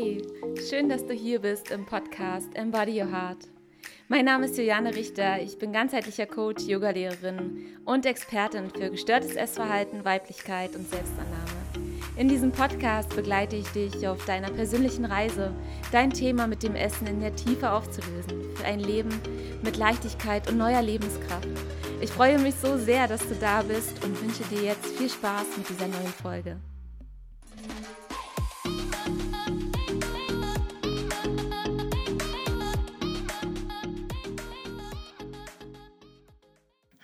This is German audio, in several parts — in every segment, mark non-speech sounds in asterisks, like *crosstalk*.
Hey, schön, dass du hier bist im Podcast Embody Your Heart. Mein Name ist Juliane Richter, ich bin ganzheitlicher Coach, Yogalehrerin und Expertin für gestörtes Essverhalten, Weiblichkeit und Selbstannahme. In diesem Podcast begleite ich dich auf deiner persönlichen Reise, dein Thema mit dem Essen in der Tiefe aufzulösen, für ein Leben mit Leichtigkeit und neuer Lebenskraft. Ich freue mich so sehr, dass du da bist und wünsche dir jetzt viel Spaß mit dieser neuen Folge.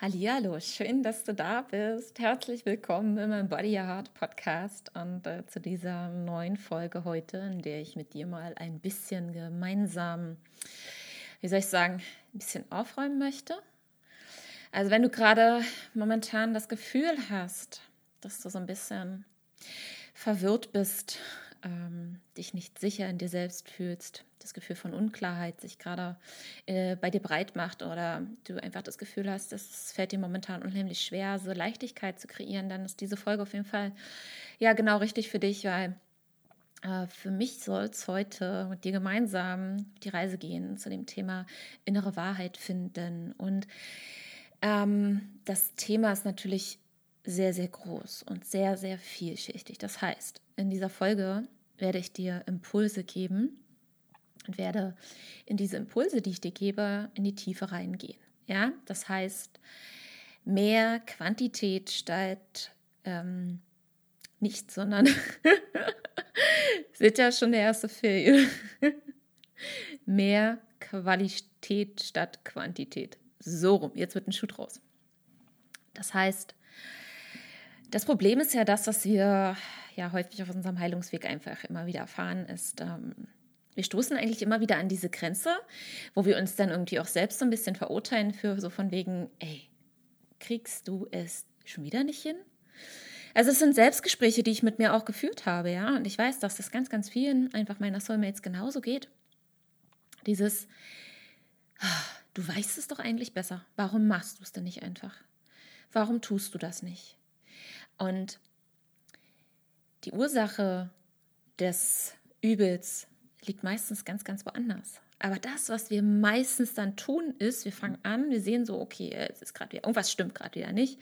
Hallo, schön, dass du da bist. Herzlich willkommen in meinem Body Heart Podcast und äh, zu dieser neuen Folge heute, in der ich mit dir mal ein bisschen gemeinsam, wie soll ich sagen, ein bisschen aufräumen möchte. Also wenn du gerade momentan das Gefühl hast, dass du so ein bisschen verwirrt bist, ähm, dich nicht sicher in dir selbst fühlst, das Gefühl von Unklarheit sich gerade äh, bei dir breit macht oder du einfach das Gefühl hast, es fällt dir momentan unheimlich schwer, so Leichtigkeit zu kreieren, dann ist diese Folge auf jeden Fall ja genau richtig für dich, weil äh, für mich soll es heute mit dir gemeinsam auf die Reise gehen zu dem Thema innere Wahrheit finden. Und ähm, das Thema ist natürlich sehr, sehr groß und sehr, sehr vielschichtig. Das heißt, in dieser Folge werde ich dir Impulse geben und werde in diese Impulse, die ich dir gebe, in die Tiefe reingehen. Ja, das heißt, mehr Quantität statt ähm, nichts, sondern *laughs* seht ja schon der erste Fail. *laughs* mehr Qualität statt Quantität. So rum, jetzt wird ein Schuh draus. Das heißt, das Problem ist ja das, was wir ja häufig auf unserem Heilungsweg einfach immer wieder erfahren, ist, ähm, wir stoßen eigentlich immer wieder an diese Grenze, wo wir uns dann irgendwie auch selbst so ein bisschen verurteilen für so von wegen, ey, kriegst du es schon wieder nicht hin? Also es sind Selbstgespräche, die ich mit mir auch geführt habe, ja, und ich weiß, dass das ganz, ganz vielen einfach meiner Soulmates genauso geht. Dieses, ah, du weißt es doch eigentlich besser. Warum machst du es denn nicht einfach? Warum tust du das nicht? Und die Ursache des Übels liegt meistens ganz, ganz woanders. Aber das, was wir meistens dann tun, ist, wir fangen an, wir sehen so, okay, es ist gerade wieder, irgendwas stimmt gerade wieder nicht.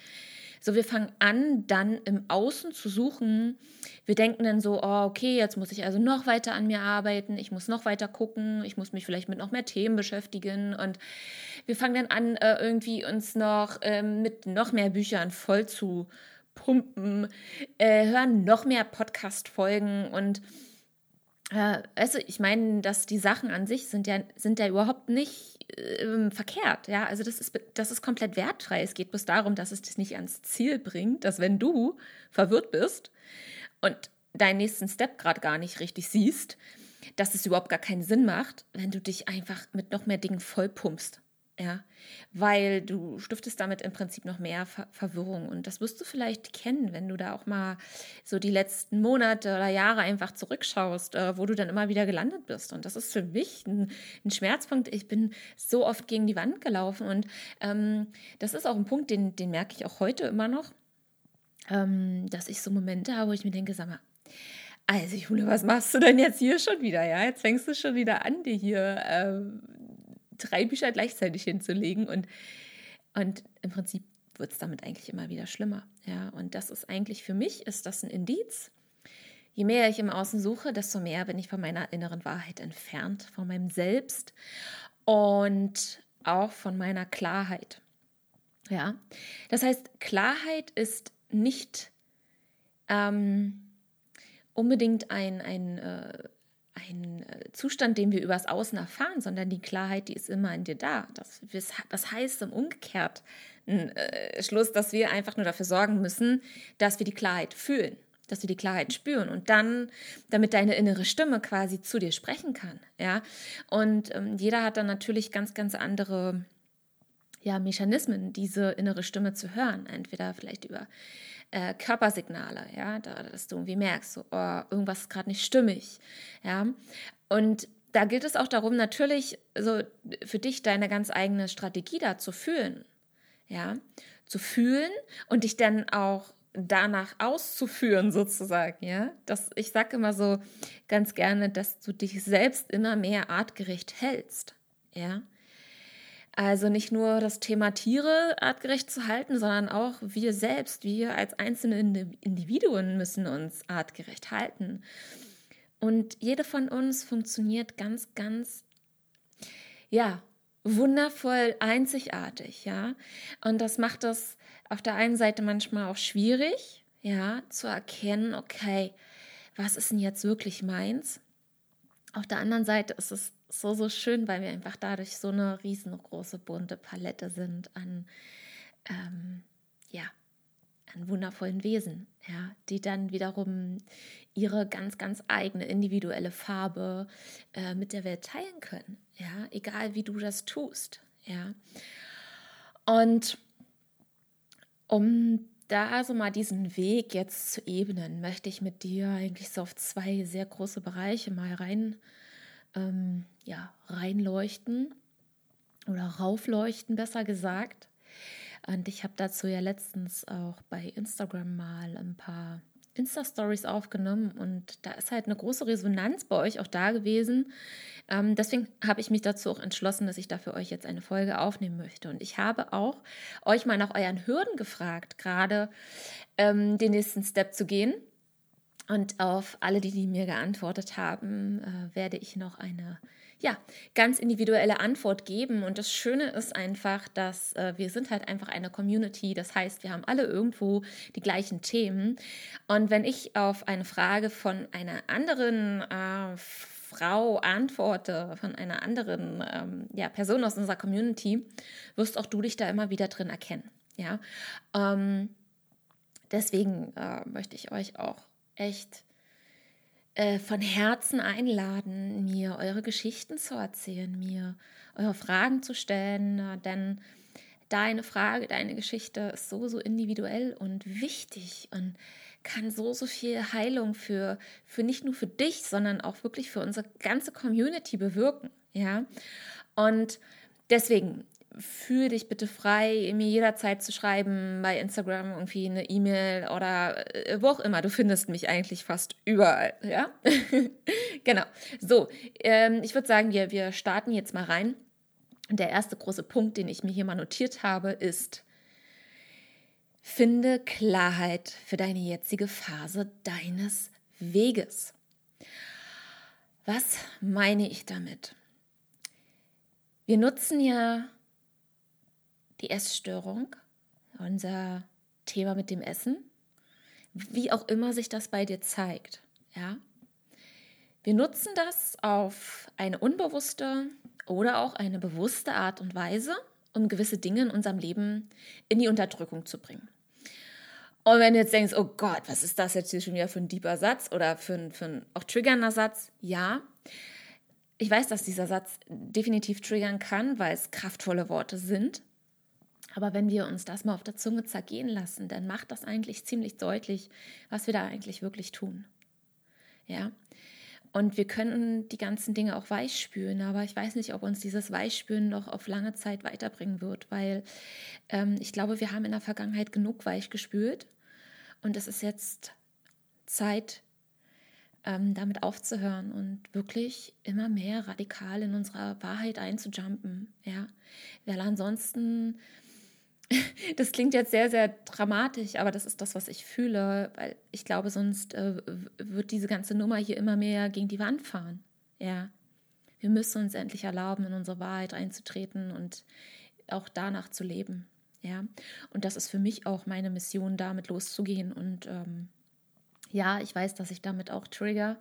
So, wir fangen an, dann im Außen zu suchen. Wir denken dann so, oh, okay, jetzt muss ich also noch weiter an mir arbeiten, ich muss noch weiter gucken, ich muss mich vielleicht mit noch mehr Themen beschäftigen. Und wir fangen dann an, äh, irgendwie uns noch ähm, mit noch mehr Büchern voll zu pumpen, äh, hören noch mehr Podcast-Folgen und äh, also ich meine, dass die Sachen an sich sind ja, sind ja überhaupt nicht äh, verkehrt. Ja, also das ist, das ist komplett wertfrei. Es geht bloß darum, dass es dich nicht ans Ziel bringt, dass wenn du verwirrt bist und deinen nächsten Step gerade gar nicht richtig siehst, dass es überhaupt gar keinen Sinn macht, wenn du dich einfach mit noch mehr Dingen vollpumpst. Ja, weil du stiftest damit im Prinzip noch mehr Ver Verwirrung. Und das wirst du vielleicht kennen, wenn du da auch mal so die letzten Monate oder Jahre einfach zurückschaust, äh, wo du dann immer wieder gelandet bist. Und das ist für mich ein, ein Schmerzpunkt. Ich bin so oft gegen die Wand gelaufen. Und ähm, das ist auch ein Punkt, den, den merke ich auch heute immer noch, ähm, dass ich so Momente habe, wo ich mir denke, sag mal, also Jule, was machst du denn jetzt hier schon wieder? Ja, jetzt fängst du schon wieder an, dir hier ähm, drei Bücher gleichzeitig hinzulegen und, und im Prinzip wird es damit eigentlich immer wieder schlimmer. Ja, und das ist eigentlich für mich, ist das ein Indiz. Je mehr ich im Außen suche, desto mehr bin ich von meiner inneren Wahrheit entfernt, von meinem Selbst und auch von meiner Klarheit. Ja, das heißt, Klarheit ist nicht ähm, unbedingt ein, ein äh, ein äh, Zustand, den wir übers Außen erfahren, sondern die Klarheit, die ist immer in dir da. Das, das heißt im Umgekehrt äh, Schluss, dass wir einfach nur dafür sorgen müssen, dass wir die Klarheit fühlen, dass wir die Klarheit spüren und dann, damit deine innere Stimme quasi zu dir sprechen kann. Ja, und ähm, jeder hat dann natürlich ganz, ganz andere ja, Mechanismen, diese innere Stimme zu hören. Entweder vielleicht über äh, Körpersignale, ja, da, dass du irgendwie merkst, so, oh, irgendwas ist gerade nicht stimmig, ja. Und da gilt es auch darum, natürlich so für dich deine ganz eigene Strategie da zu fühlen, ja, zu fühlen und dich dann auch danach auszuführen, sozusagen, ja. Das, ich sage immer so ganz gerne, dass du dich selbst immer mehr artgerecht hältst, ja. Also nicht nur das Thema Tiere artgerecht zu halten, sondern auch wir selbst, wir als einzelne Individuen müssen uns artgerecht halten. Und jede von uns funktioniert ganz, ganz, ja, wundervoll einzigartig, ja. Und das macht es auf der einen Seite manchmal auch schwierig, ja, zu erkennen, okay, was ist denn jetzt wirklich meins? Auf der anderen Seite ist es so, so schön, weil wir einfach dadurch so eine riesengroße bunte Palette sind an, ähm, ja, an wundervollen Wesen, ja, die dann wiederum ihre ganz, ganz eigene individuelle Farbe äh, mit der Welt teilen können, ja, egal wie du das tust, ja. Und um da so mal diesen Weg jetzt zu ebnen, möchte ich mit dir eigentlich so auf zwei sehr große Bereiche mal rein ähm, ja, reinleuchten oder raufleuchten, besser gesagt. Und ich habe dazu ja letztens auch bei Instagram mal ein paar Insta-Stories aufgenommen und da ist halt eine große Resonanz bei euch auch da gewesen. Ähm, deswegen habe ich mich dazu auch entschlossen, dass ich da für euch jetzt eine Folge aufnehmen möchte. Und ich habe auch euch mal nach euren Hürden gefragt, gerade ähm, den nächsten Step zu gehen. Und auf alle, die, die mir geantwortet haben, äh, werde ich noch eine ja, ganz individuelle Antwort geben. Und das Schöne ist einfach, dass äh, wir sind halt einfach eine Community. Das heißt, wir haben alle irgendwo die gleichen Themen. Und wenn ich auf eine Frage von einer anderen äh, Frau antworte, von einer anderen ähm, ja, Person aus unserer Community, wirst auch du dich da immer wieder drin erkennen. Ja, ähm, deswegen äh, möchte ich euch auch echt äh, von Herzen einladen, mir eure Geschichten zu erzählen, mir eure Fragen zu stellen, denn deine Frage, deine Geschichte ist so, so individuell und wichtig und kann so, so viel Heilung für, für nicht nur für dich, sondern auch wirklich für unsere ganze Community bewirken. Ja. Und deswegen fühle dich bitte frei, mir jederzeit zu schreiben, bei Instagram irgendwie eine E-Mail oder äh, wo auch immer. Du findest mich eigentlich fast überall, ja? *laughs* genau. So, ähm, ich würde sagen, wir, wir starten jetzt mal rein. Der erste große Punkt, den ich mir hier mal notiert habe, ist, finde Klarheit für deine jetzige Phase deines Weges. Was meine ich damit? Wir nutzen ja die Essstörung, unser Thema mit dem Essen, wie auch immer sich das bei dir zeigt. Ja? Wir nutzen das auf eine unbewusste oder auch eine bewusste Art und Weise, um gewisse Dinge in unserem Leben in die Unterdrückung zu bringen. Und wenn du jetzt denkst, oh Gott, was ist das jetzt hier schon wieder für ein deeper Satz oder für ein, für ein auch triggernder Satz? Ja, ich weiß, dass dieser Satz definitiv triggern kann, weil es kraftvolle Worte sind. Aber wenn wir uns das mal auf der Zunge zergehen lassen, dann macht das eigentlich ziemlich deutlich, was wir da eigentlich wirklich tun. Ja. Und wir können die ganzen Dinge auch weich spüren, aber ich weiß nicht, ob uns dieses Weichspüren noch auf lange Zeit weiterbringen wird, weil ähm, ich glaube, wir haben in der Vergangenheit genug weich gespürt und es ist jetzt Zeit, ähm, damit aufzuhören und wirklich immer mehr radikal in unserer Wahrheit einzujumpen. Ja, weil ansonsten *laughs* das klingt jetzt sehr, sehr dramatisch, aber das ist das, was ich fühle, weil ich glaube, sonst äh, wird diese ganze Nummer hier immer mehr gegen die Wand fahren. Ja. Wir müssen uns endlich erlauben, in unsere Wahrheit einzutreten und auch danach zu leben. Ja. Und das ist für mich auch meine Mission, damit loszugehen. Und ähm, ja, ich weiß, dass ich damit auch trigger,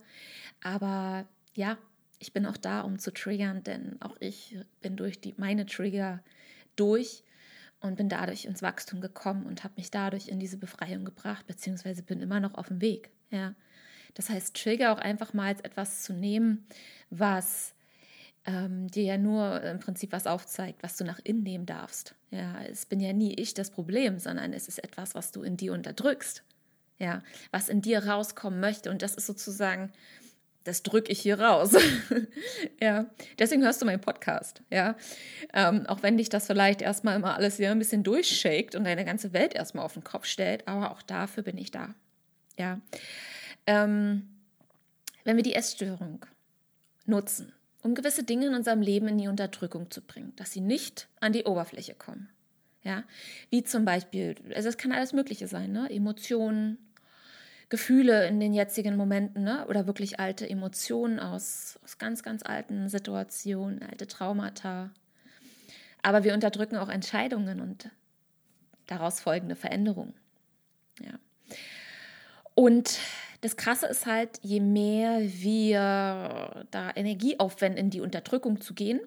aber ja, ich bin auch da, um zu triggern, denn auch ich bin durch die, meine Trigger durch und bin dadurch ins Wachstum gekommen und habe mich dadurch in diese Befreiung gebracht, beziehungsweise bin immer noch auf dem Weg. Ja. Das heißt, Trigger auch einfach mal als etwas zu nehmen, was ähm, dir ja nur im Prinzip was aufzeigt, was du nach innen nehmen darfst. Ja, es bin ja nie ich das Problem, sondern es ist etwas, was du in dir unterdrückst. Ja, was in dir rauskommen möchte. Und das ist sozusagen das drücke ich hier raus. *laughs* ja, deswegen hörst du meinen Podcast. Ja, ähm, auch wenn dich das vielleicht erstmal immer alles hier ein bisschen durchshakt und deine ganze Welt erstmal auf den Kopf stellt, aber auch dafür bin ich da. Ja, ähm, wenn wir die Essstörung nutzen, um gewisse Dinge in unserem Leben in die Unterdrückung zu bringen, dass sie nicht an die Oberfläche kommen. Ja, wie zum Beispiel, also es kann alles Mögliche sein, ne? Emotionen, Gefühle in den jetzigen Momenten ne? oder wirklich alte Emotionen aus, aus ganz, ganz alten Situationen, alte Traumata. Aber wir unterdrücken auch Entscheidungen und daraus folgende Veränderungen. Ja. Und das Krasse ist halt, je mehr wir da Energie aufwenden, in die Unterdrückung zu gehen,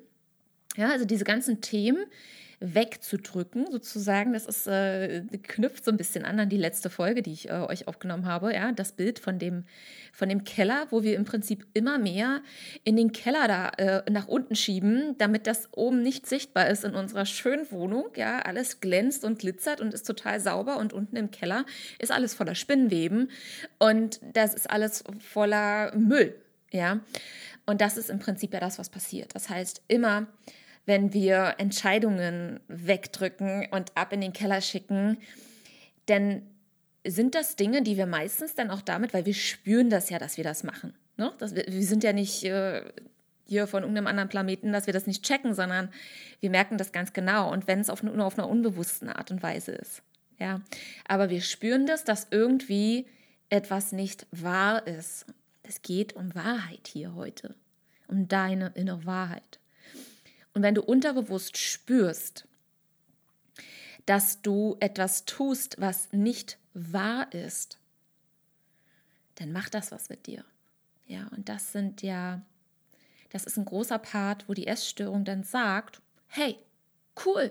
ja, also diese ganzen Themen, wegzudrücken, sozusagen. Das ist, äh, knüpft so ein bisschen an an die letzte Folge, die ich äh, euch aufgenommen habe. Ja, das Bild von dem, von dem Keller, wo wir im Prinzip immer mehr in den Keller da äh, nach unten schieben, damit das oben nicht sichtbar ist in unserer schönen Wohnung. Ja, alles glänzt und glitzert und ist total sauber und unten im Keller ist alles voller Spinnweben und das ist alles voller Müll. Ja, und das ist im Prinzip ja das, was passiert. Das heißt, immer wenn wir Entscheidungen wegdrücken und ab in den Keller schicken. Denn sind das Dinge, die wir meistens dann auch damit, weil wir spüren das ja, dass wir das machen. Ne? Das, wir, sind ja nicht äh, hier von irgendeinem anderen Planeten, dass wir das nicht checken, sondern wir merken das ganz genau. Und wenn es auf, nur auf einer unbewussten Art und Weise ist. Ja, aber wir spüren das, dass irgendwie etwas nicht wahr ist. Es geht um Wahrheit hier heute, um deine innere Wahrheit. Und wenn du unterbewusst spürst, dass du etwas tust, was nicht wahr ist, dann macht das was mit dir. Ja, und das sind ja, das ist ein großer Part, wo die Essstörung dann sagt, hey, cool,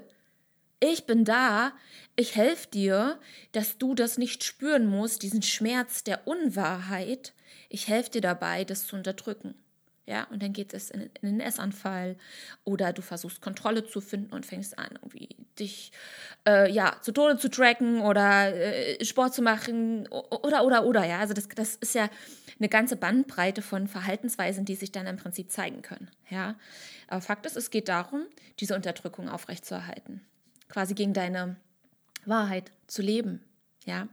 ich bin da, ich helfe dir, dass du das nicht spüren musst, diesen Schmerz der Unwahrheit. Ich helfe dir dabei, das zu unterdrücken. Ja, und dann geht es in, in den Essanfall oder du versuchst Kontrolle zu finden und fängst an, irgendwie dich äh, ja, zu Tode zu tracken oder äh, Sport zu machen oder, oder, oder, ja. Also das, das ist ja eine ganze Bandbreite von Verhaltensweisen, die sich dann im Prinzip zeigen können, ja. Aber Fakt ist, es geht darum, diese Unterdrückung aufrechtzuerhalten. Quasi gegen deine Wahrheit zu leben, ja.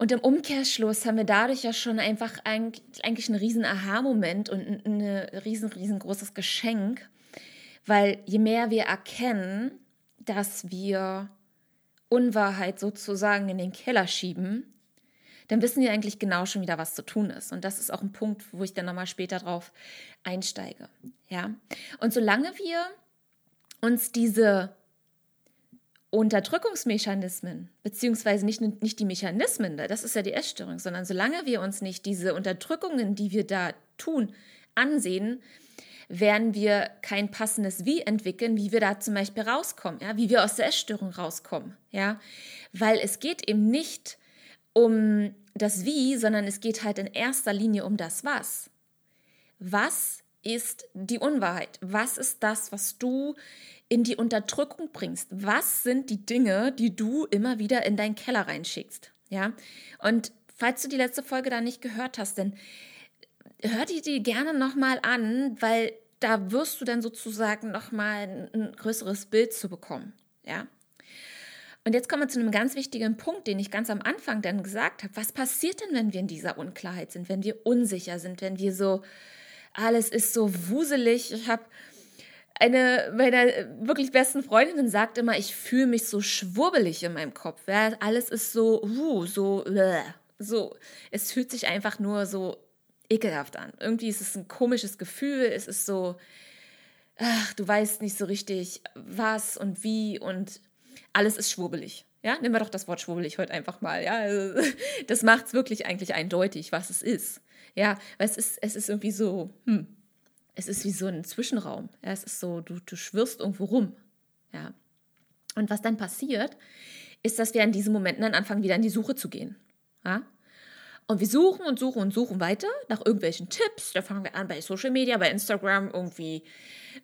Und im Umkehrschluss haben wir dadurch ja schon einfach eigentlich einen riesen Aha-Moment und ein riesen, riesengroßes Geschenk, weil je mehr wir erkennen, dass wir Unwahrheit sozusagen in den Keller schieben, dann wissen wir eigentlich genau schon wieder, was zu tun ist. Und das ist auch ein Punkt, wo ich dann nochmal später drauf einsteige. Ja. Und solange wir uns diese Unterdrückungsmechanismen, beziehungsweise nicht, nicht die Mechanismen, das ist ja die Essstörung, sondern solange wir uns nicht diese Unterdrückungen, die wir da tun, ansehen, werden wir kein passendes Wie entwickeln, wie wir da zum Beispiel rauskommen, ja, wie wir aus der Essstörung rauskommen, ja, weil es geht eben nicht um das Wie, sondern es geht halt in erster Linie um das Was. Was ist die Unwahrheit? Was ist das, was du in die Unterdrückung bringst. Was sind die Dinge, die du immer wieder in deinen Keller reinschickst? Ja. Und falls du die letzte Folge da nicht gehört hast, dann hör die dir gerne nochmal an, weil da wirst du dann sozusagen nochmal ein größeres Bild zu bekommen. Ja. Und jetzt kommen wir zu einem ganz wichtigen Punkt, den ich ganz am Anfang dann gesagt habe. Was passiert denn, wenn wir in dieser Unklarheit sind, wenn wir unsicher sind, wenn wir so, alles ist so wuselig. Ich habe eine meiner wirklich besten Freundinnen sagt immer, ich fühle mich so schwurbelig in meinem Kopf. Ja? Alles ist so, uh, so, bleh, so. Es fühlt sich einfach nur so ekelhaft an. Irgendwie ist es ein komisches Gefühl. Es ist so, ach, du weißt nicht so richtig, was und wie und alles ist schwurbelig. Ja, nehmen wir doch das Wort schwurbelig heute einfach mal. Ja, also, *laughs* das macht es wirklich eigentlich eindeutig, was es ist. Ja, weil es ist, es ist irgendwie so, hm, es ist wie so ein Zwischenraum. Ja, es ist so, du, du schwirrst irgendwo rum. Ja. Und was dann passiert, ist, dass wir in diesen Momenten dann anfangen, wieder in die Suche zu gehen. Ja? Und wir suchen und suchen und suchen weiter nach irgendwelchen Tipps. Da fangen wir an bei Social Media, bei Instagram irgendwie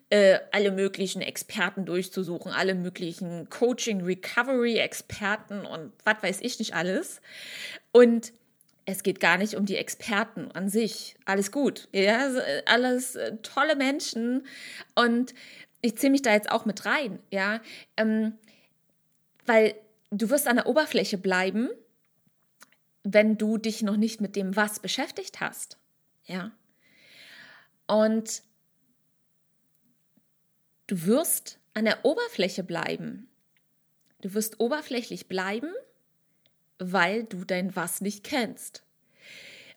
äh, alle möglichen Experten durchzusuchen, alle möglichen Coaching, Recovery-Experten und was weiß ich nicht alles. Und es geht gar nicht um die Experten an sich. Alles gut. Ja, alles äh, tolle Menschen. Und ich ziehe mich da jetzt auch mit rein. Ja, ähm, weil du wirst an der Oberfläche bleiben, wenn du dich noch nicht mit dem Was beschäftigt hast. Ja. Und du wirst an der Oberfläche bleiben. Du wirst oberflächlich bleiben, weil du dein Was nicht kennst.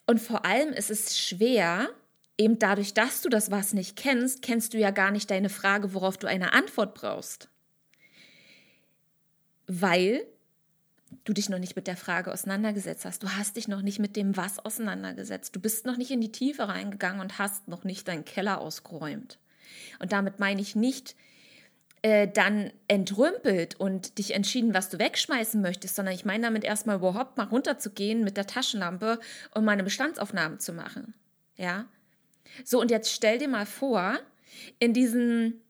Und vor allem ist es schwer, eben dadurch, dass du das Was nicht kennst, kennst du ja gar nicht deine Frage, worauf du eine Antwort brauchst. Weil du dich noch nicht mit der Frage auseinandergesetzt hast. Du hast dich noch nicht mit dem Was auseinandergesetzt. Du bist noch nicht in die Tiefe reingegangen und hast noch nicht deinen Keller ausgeräumt. Und damit meine ich nicht, äh, dann entrümpelt und dich entschieden, was du wegschmeißen möchtest, sondern ich meine damit erstmal überhaupt mal runterzugehen mit der Taschenlampe und meine Bestandsaufnahmen zu machen. Ja. So, und jetzt stell dir mal vor, in diesem,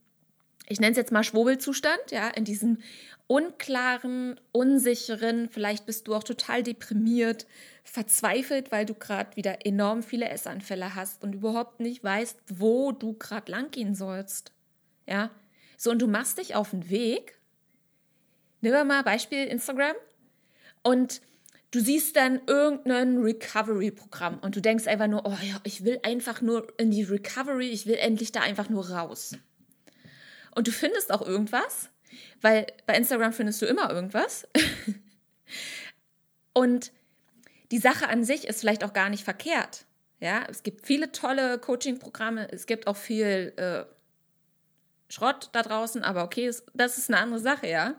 ich nenne es jetzt mal Schwurbelzustand, ja, in diesem unklaren, unsicheren, vielleicht bist du auch total deprimiert, verzweifelt, weil du gerade wieder enorm viele Essanfälle hast und überhaupt nicht weißt, wo du gerade lang gehen sollst. Ja? So, und du machst dich auf den Weg. Nehmen wir mal Beispiel Instagram. Und du siehst dann irgendein Recovery-Programm und du denkst einfach nur, oh ja, ich will einfach nur in die Recovery, ich will endlich da einfach nur raus. Und du findest auch irgendwas weil bei Instagram findest du immer irgendwas. *laughs* und die Sache an sich ist vielleicht auch gar nicht verkehrt. Ja, es gibt viele tolle Coaching-Programme, es gibt auch viel äh, Schrott da draußen, aber okay, das ist eine andere Sache, ja.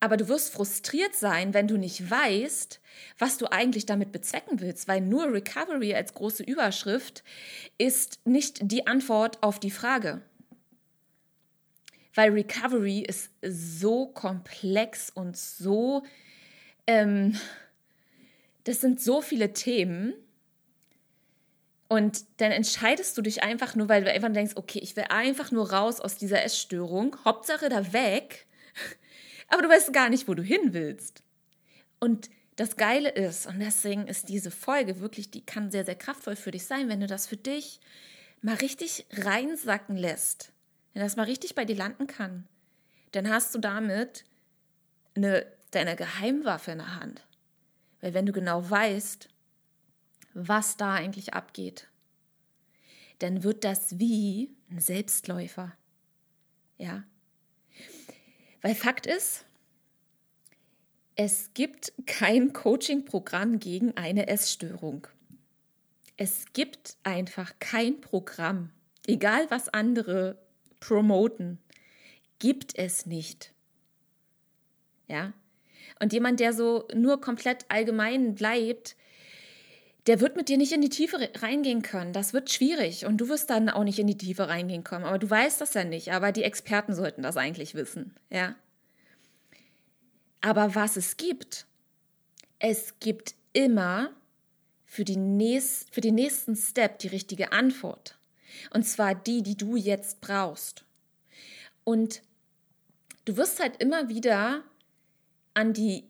Aber du wirst frustriert sein, wenn du nicht weißt, was du eigentlich damit bezwecken willst, weil nur Recovery als große Überschrift ist nicht die Antwort auf die Frage weil Recovery ist so komplex und so, ähm, das sind so viele Themen. Und dann entscheidest du dich einfach nur, weil du einfach denkst, okay, ich will einfach nur raus aus dieser Essstörung, Hauptsache da weg, *laughs* aber du weißt gar nicht, wo du hin willst. Und das Geile ist, und deswegen ist diese Folge wirklich, die kann sehr, sehr kraftvoll für dich sein, wenn du das für dich mal richtig reinsacken lässt. Wenn das mal richtig bei dir landen kann, dann hast du damit eine, deine Geheimwaffe in der Hand. Weil wenn du genau weißt, was da eigentlich abgeht, dann wird das wie ein Selbstläufer. Ja. Weil Fakt ist, es gibt kein Coaching-Programm gegen eine Essstörung. Es gibt einfach kein Programm, egal was andere promoten. Gibt es nicht. Ja. Und jemand, der so nur komplett allgemein bleibt, der wird mit dir nicht in die Tiefe reingehen können. Das wird schwierig und du wirst dann auch nicht in die Tiefe reingehen können. Aber du weißt das ja nicht. Aber die Experten sollten das eigentlich wissen. Ja. Aber was es gibt, es gibt immer für, die nächst, für den nächsten Step die richtige Antwort. Und zwar die, die du jetzt brauchst. Und du wirst halt immer wieder an die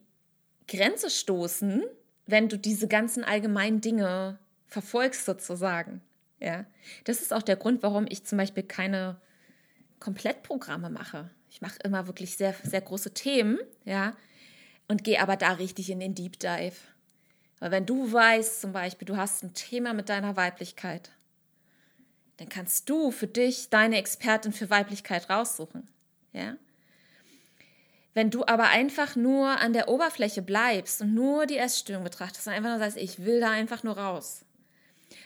Grenze stoßen, wenn du diese ganzen allgemeinen Dinge verfolgst sozusagen. Ja, das ist auch der Grund, warum ich zum Beispiel keine Komplettprogramme mache. Ich mache immer wirklich sehr, sehr große Themen, ja, und gehe aber da richtig in den Deep Dive. Weil wenn du weißt, zum Beispiel, du hast ein Thema mit deiner Weiblichkeit, dann kannst du für dich deine Expertin für Weiblichkeit raussuchen. Ja? Wenn du aber einfach nur an der Oberfläche bleibst und nur die Essstörung betrachtest und einfach nur sagst, ich will da einfach nur raus,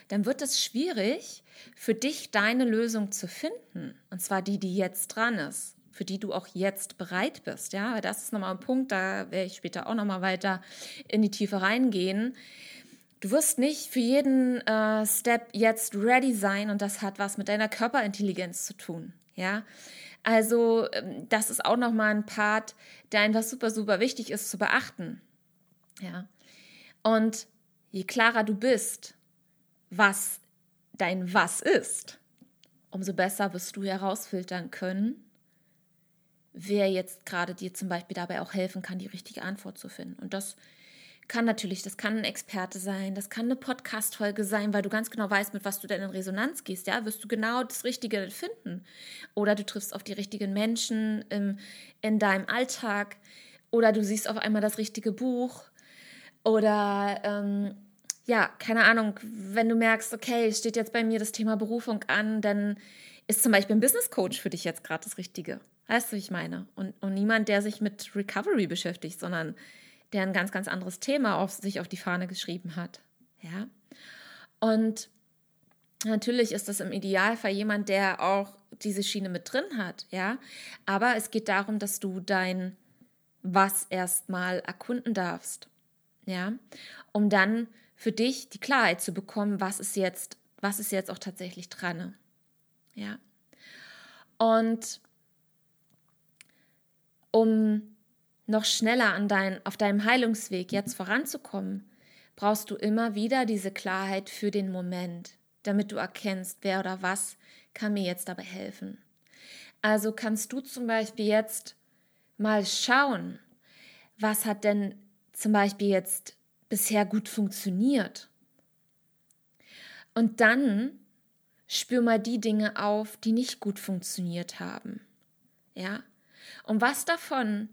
dann wird es schwierig, für dich deine Lösung zu finden. Und zwar die, die jetzt dran ist, für die du auch jetzt bereit bist. Ja, das ist nochmal ein Punkt, da werde ich später auch nochmal weiter in die Tiefe reingehen. Du wirst nicht für jeden äh, Step jetzt ready sein und das hat was mit deiner Körperintelligenz zu tun. Ja, also ähm, das ist auch nochmal ein Part, der einfach super, super wichtig ist zu beachten. Ja, und je klarer du bist, was dein Was ist, umso besser wirst du herausfiltern können, wer jetzt gerade dir zum Beispiel dabei auch helfen kann, die richtige Antwort zu finden. Und das kann natürlich, das kann ein Experte sein, das kann eine Podcast-Folge sein, weil du ganz genau weißt, mit was du denn in Resonanz gehst, ja, wirst du genau das Richtige finden. Oder du triffst auf die richtigen Menschen im, in deinem Alltag. Oder du siehst auf einmal das richtige Buch. Oder ähm, ja, keine Ahnung, wenn du merkst, okay, steht jetzt bei mir das Thema Berufung an, dann ist zum Beispiel ein Business Coach für dich jetzt gerade das Richtige. Weißt du, wie ich meine? Und, und niemand, der sich mit Recovery beschäftigt, sondern der ein ganz, ganz anderes Thema auf sich auf die Fahne geschrieben hat. Ja. Und natürlich ist das im Idealfall jemand, der auch diese Schiene mit drin hat, ja. Aber es geht darum, dass du dein Was erstmal erkunden darfst, ja, um dann für dich die Klarheit zu bekommen, was ist jetzt, was ist jetzt auch tatsächlich dran, ja. Und um noch schneller an dein, auf deinem Heilungsweg jetzt voranzukommen, brauchst du immer wieder diese Klarheit für den Moment, damit du erkennst, wer oder was kann mir jetzt dabei helfen. Also kannst du zum Beispiel jetzt mal schauen, was hat denn zum Beispiel jetzt bisher gut funktioniert. Und dann spür mal die Dinge auf, die nicht gut funktioniert haben. Ja? Und was davon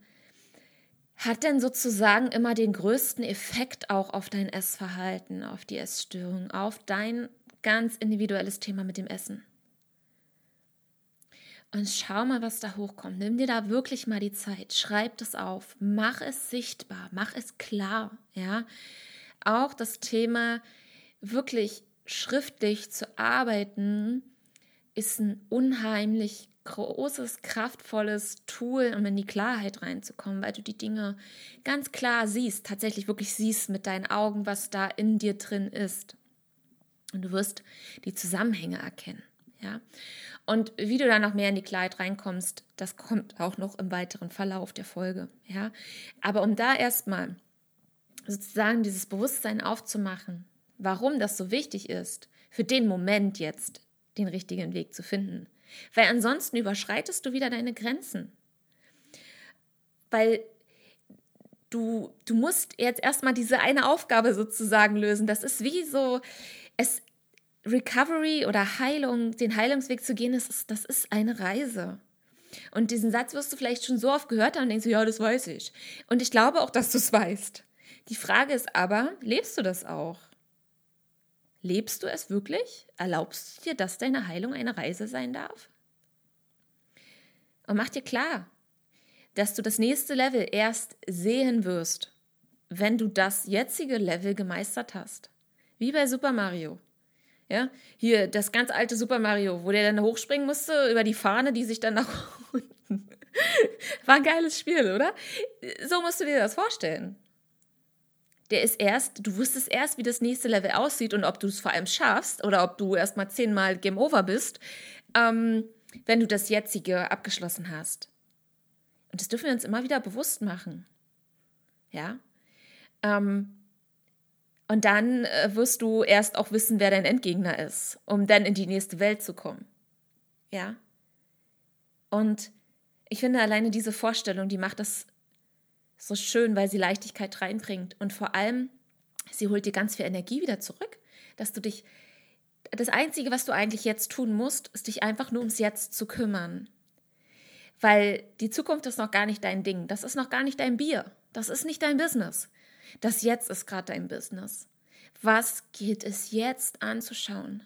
hat denn sozusagen immer den größten Effekt auch auf dein Essverhalten, auf die Essstörung, auf dein ganz individuelles Thema mit dem Essen? Und schau mal, was da hochkommt. Nimm dir da wirklich mal die Zeit, schreib das auf, mach es sichtbar, mach es klar, ja. Auch das Thema wirklich schriftlich zu arbeiten ist ein unheimlich großes, kraftvolles Tool, um in die Klarheit reinzukommen, weil du die Dinge ganz klar siehst, tatsächlich wirklich siehst mit deinen Augen, was da in dir drin ist. Und du wirst die Zusammenhänge erkennen. Ja? Und wie du da noch mehr in die Klarheit reinkommst, das kommt auch noch im weiteren Verlauf der Folge. Ja? Aber um da erstmal sozusagen dieses Bewusstsein aufzumachen, warum das so wichtig ist, für den Moment jetzt den richtigen Weg zu finden, weil ansonsten überschreitest du wieder deine Grenzen. Weil du, du musst jetzt erstmal diese eine Aufgabe sozusagen lösen. Das ist wie so, es, Recovery oder Heilung, den Heilungsweg zu gehen, das ist, das ist eine Reise. Und diesen Satz wirst du vielleicht schon so oft gehört haben und denkst du, ja, das weiß ich. Und ich glaube auch, dass du es weißt. Die Frage ist aber, lebst du das auch? Lebst du es wirklich? Erlaubst du dir, dass deine Heilung eine Reise sein darf? Und mach dir klar, dass du das nächste Level erst sehen wirst, wenn du das jetzige Level gemeistert hast. Wie bei Super Mario. Ja, hier das ganz alte Super Mario, wo der dann hochspringen musste über die Fahne, die sich dann nach *laughs* unten. War ein geiles Spiel, oder? So musst du dir das vorstellen der ist erst, du wusstest erst, wie das nächste Level aussieht und ob du es vor allem schaffst oder ob du erst mal zehnmal Game Over bist, ähm, wenn du das jetzige abgeschlossen hast. Und das dürfen wir uns immer wieder bewusst machen. Ja. Ähm, und dann äh, wirst du erst auch wissen, wer dein Endgegner ist, um dann in die nächste Welt zu kommen. Ja. Und ich finde alleine diese Vorstellung, die macht das so schön, weil sie Leichtigkeit reinbringt und vor allem, sie holt dir ganz viel Energie wieder zurück, dass du dich, das Einzige, was du eigentlich jetzt tun musst, ist dich einfach nur ums Jetzt zu kümmern. Weil die Zukunft ist noch gar nicht dein Ding, das ist noch gar nicht dein Bier, das ist nicht dein Business. Das Jetzt ist gerade dein Business. Was gilt es jetzt anzuschauen?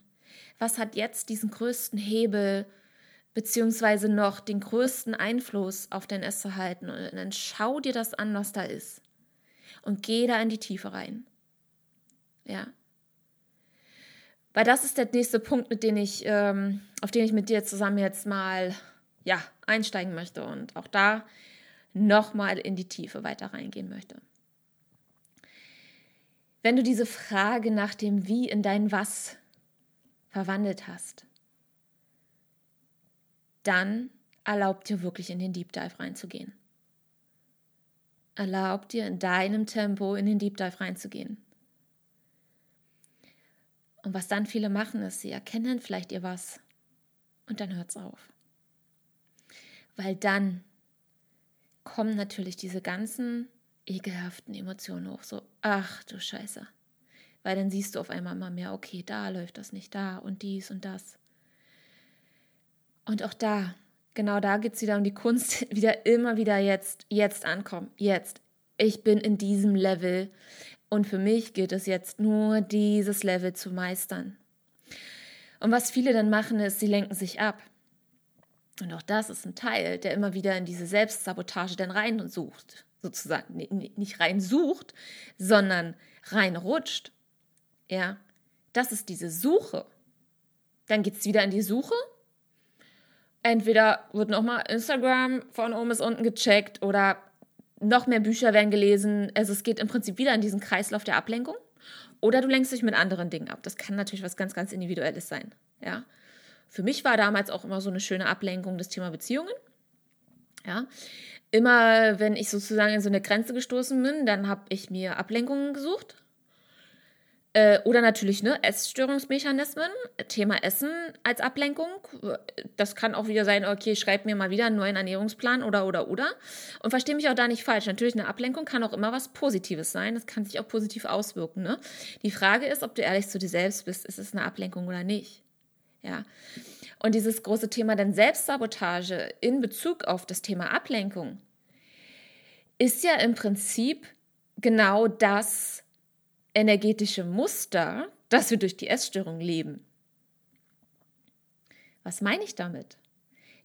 Was hat jetzt diesen größten Hebel beziehungsweise noch den größten Einfluss auf dein Essverhalten. Und dann schau dir das an, was da ist. Und geh da in die Tiefe rein. Ja. Weil das ist der nächste Punkt, mit dem ich, ähm, auf den ich mit dir zusammen jetzt mal ja, einsteigen möchte und auch da nochmal in die Tiefe weiter reingehen möchte. Wenn du diese Frage nach dem Wie in dein Was verwandelt hast, dann erlaubt dir wirklich in den Deep Dive reinzugehen. Erlaubt dir in deinem Tempo in den Deep Dive reinzugehen. Und was dann viele machen, ist, sie erkennen vielleicht ihr was und dann hört es auf. Weil dann kommen natürlich diese ganzen ekelhaften Emotionen hoch. So, ach du Scheiße. Weil dann siehst du auf einmal immer mehr, okay, da läuft das nicht, da und dies und das. Und auch da, genau da geht es wieder um die Kunst, *laughs* wieder immer wieder jetzt, jetzt ankommen, jetzt. Ich bin in diesem Level und für mich gilt es jetzt nur, dieses Level zu meistern. Und was viele dann machen, ist, sie lenken sich ab. Und auch das ist ein Teil, der immer wieder in diese Selbstsabotage dann reinsucht, sozusagen. Nicht reinsucht, sondern reinrutscht. Ja, das ist diese Suche. Dann geht es wieder in die Suche. Entweder wird nochmal Instagram von oben bis unten gecheckt oder noch mehr Bücher werden gelesen. Also es geht im Prinzip wieder in diesen Kreislauf der Ablenkung. Oder du lenkst dich mit anderen Dingen ab. Das kann natürlich was ganz, ganz Individuelles sein. Ja. Für mich war damals auch immer so eine schöne Ablenkung das Thema Beziehungen. Ja. Immer, wenn ich sozusagen in so eine Grenze gestoßen bin, dann habe ich mir Ablenkungen gesucht äh, oder natürlich ne, Essstörungsmechanismen, Thema Essen als Ablenkung. Das kann auch wieder sein, okay, schreib mir mal wieder einen neuen Ernährungsplan oder, oder, oder. Und verstehe mich auch da nicht falsch. Natürlich, eine Ablenkung kann auch immer was Positives sein. Das kann sich auch positiv auswirken. Ne? Die Frage ist, ob du ehrlich zu dir selbst bist, ist es eine Ablenkung oder nicht. Ja. Und dieses große Thema dann Selbstsabotage in Bezug auf das Thema Ablenkung ist ja im Prinzip genau das, energetische Muster, das wir durch die Essstörung leben. Was meine ich damit?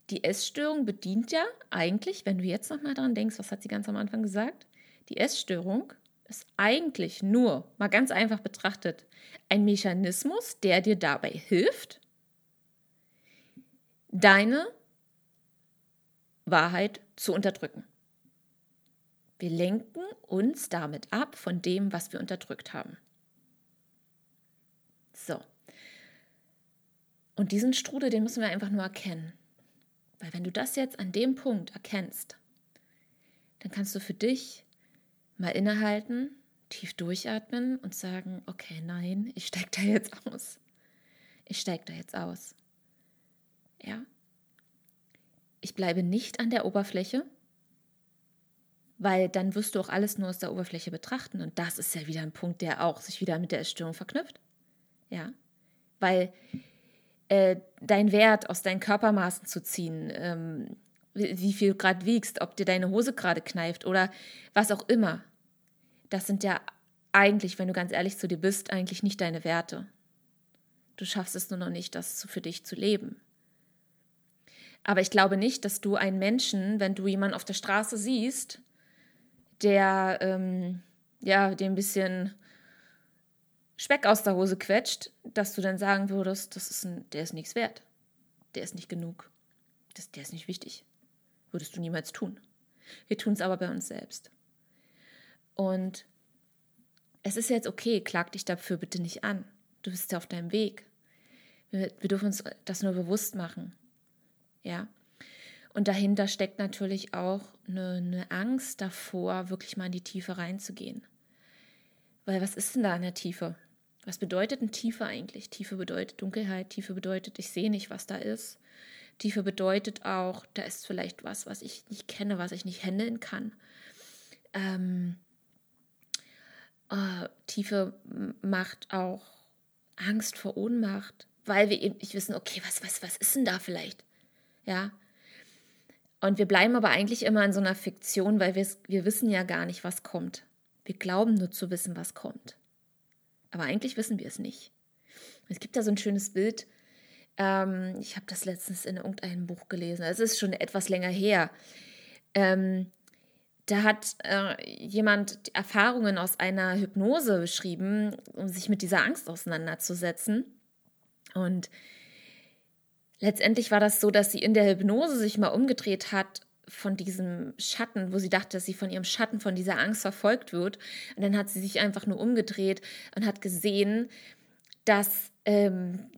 Die Essstörung bedient ja eigentlich, wenn du jetzt nochmal dran denkst, was hat sie ganz am Anfang gesagt? Die Essstörung ist eigentlich nur, mal ganz einfach betrachtet, ein Mechanismus, der dir dabei hilft, deine Wahrheit zu unterdrücken. Wir lenken uns damit ab von dem, was wir unterdrückt haben. So. Und diesen Strudel, den müssen wir einfach nur erkennen. Weil wenn du das jetzt an dem Punkt erkennst, dann kannst du für dich mal innehalten, tief durchatmen und sagen, okay, nein, ich steige da jetzt aus. Ich steige da jetzt aus. Ja? Ich bleibe nicht an der Oberfläche, weil dann wirst du auch alles nur aus der Oberfläche betrachten. Und das ist ja wieder ein Punkt, der auch sich wieder mit der Essstörung verknüpft. Ja, weil äh, dein Wert aus deinen Körpermaßen zu ziehen, ähm, wie, wie viel du gerade wiegst, ob dir deine Hose gerade kneift oder was auch immer, das sind ja eigentlich, wenn du ganz ehrlich zu dir bist, eigentlich nicht deine Werte. Du schaffst es nur noch nicht, das für dich zu leben. Aber ich glaube nicht, dass du einen Menschen, wenn du jemanden auf der Straße siehst, der ähm, ja, dir ein bisschen Speck aus der Hose quetscht, dass du dann sagen würdest, das ist ein, der ist nichts wert. Der ist nicht genug. Das, der ist nicht wichtig. Würdest du niemals tun. Wir tun es aber bei uns selbst. Und es ist jetzt okay, klag dich dafür bitte nicht an. Du bist ja auf deinem Weg. Wir, wir dürfen uns das nur bewusst machen. Ja. Und dahinter steckt natürlich auch eine, eine Angst davor, wirklich mal in die Tiefe reinzugehen. Weil was ist denn da in der Tiefe? Was bedeutet eine Tiefe eigentlich? Tiefe bedeutet Dunkelheit, Tiefe bedeutet, ich sehe nicht, was da ist. Tiefe bedeutet auch, da ist vielleicht was, was ich nicht kenne, was ich nicht handeln kann. Ähm, äh, Tiefe macht auch Angst vor Ohnmacht, weil wir eben nicht wissen, okay, was, was, was ist denn da vielleicht? Ja, und wir bleiben aber eigentlich immer in so einer Fiktion, weil wir, wissen ja gar nicht, was kommt. Wir glauben nur zu wissen, was kommt. Aber eigentlich wissen wir es nicht. Es gibt da so ein schönes Bild. Ähm, ich habe das letztens in irgendeinem Buch gelesen. Es ist schon etwas länger her. Ähm, da hat äh, jemand Erfahrungen aus einer Hypnose beschrieben, um sich mit dieser Angst auseinanderzusetzen. Und letztendlich war das so, dass sie in der Hypnose sich mal umgedreht hat von diesem Schatten, wo sie dachte, dass sie von ihrem Schatten, von dieser Angst verfolgt wird. Und dann hat sie sich einfach nur umgedreht und hat gesehen, dass, ähm,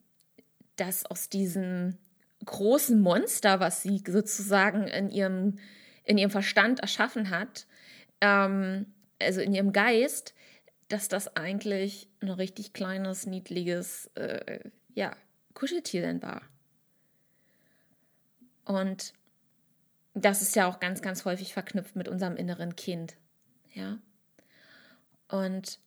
dass aus diesem großen Monster, was sie sozusagen in ihrem, in ihrem Verstand erschaffen hat, ähm, also in ihrem Geist, dass das eigentlich ein richtig kleines, niedliches, äh, ja, Kuscheltier dann war. Und das ist ja auch ganz, ganz häufig verknüpft mit unserem inneren Kind. Ja. Und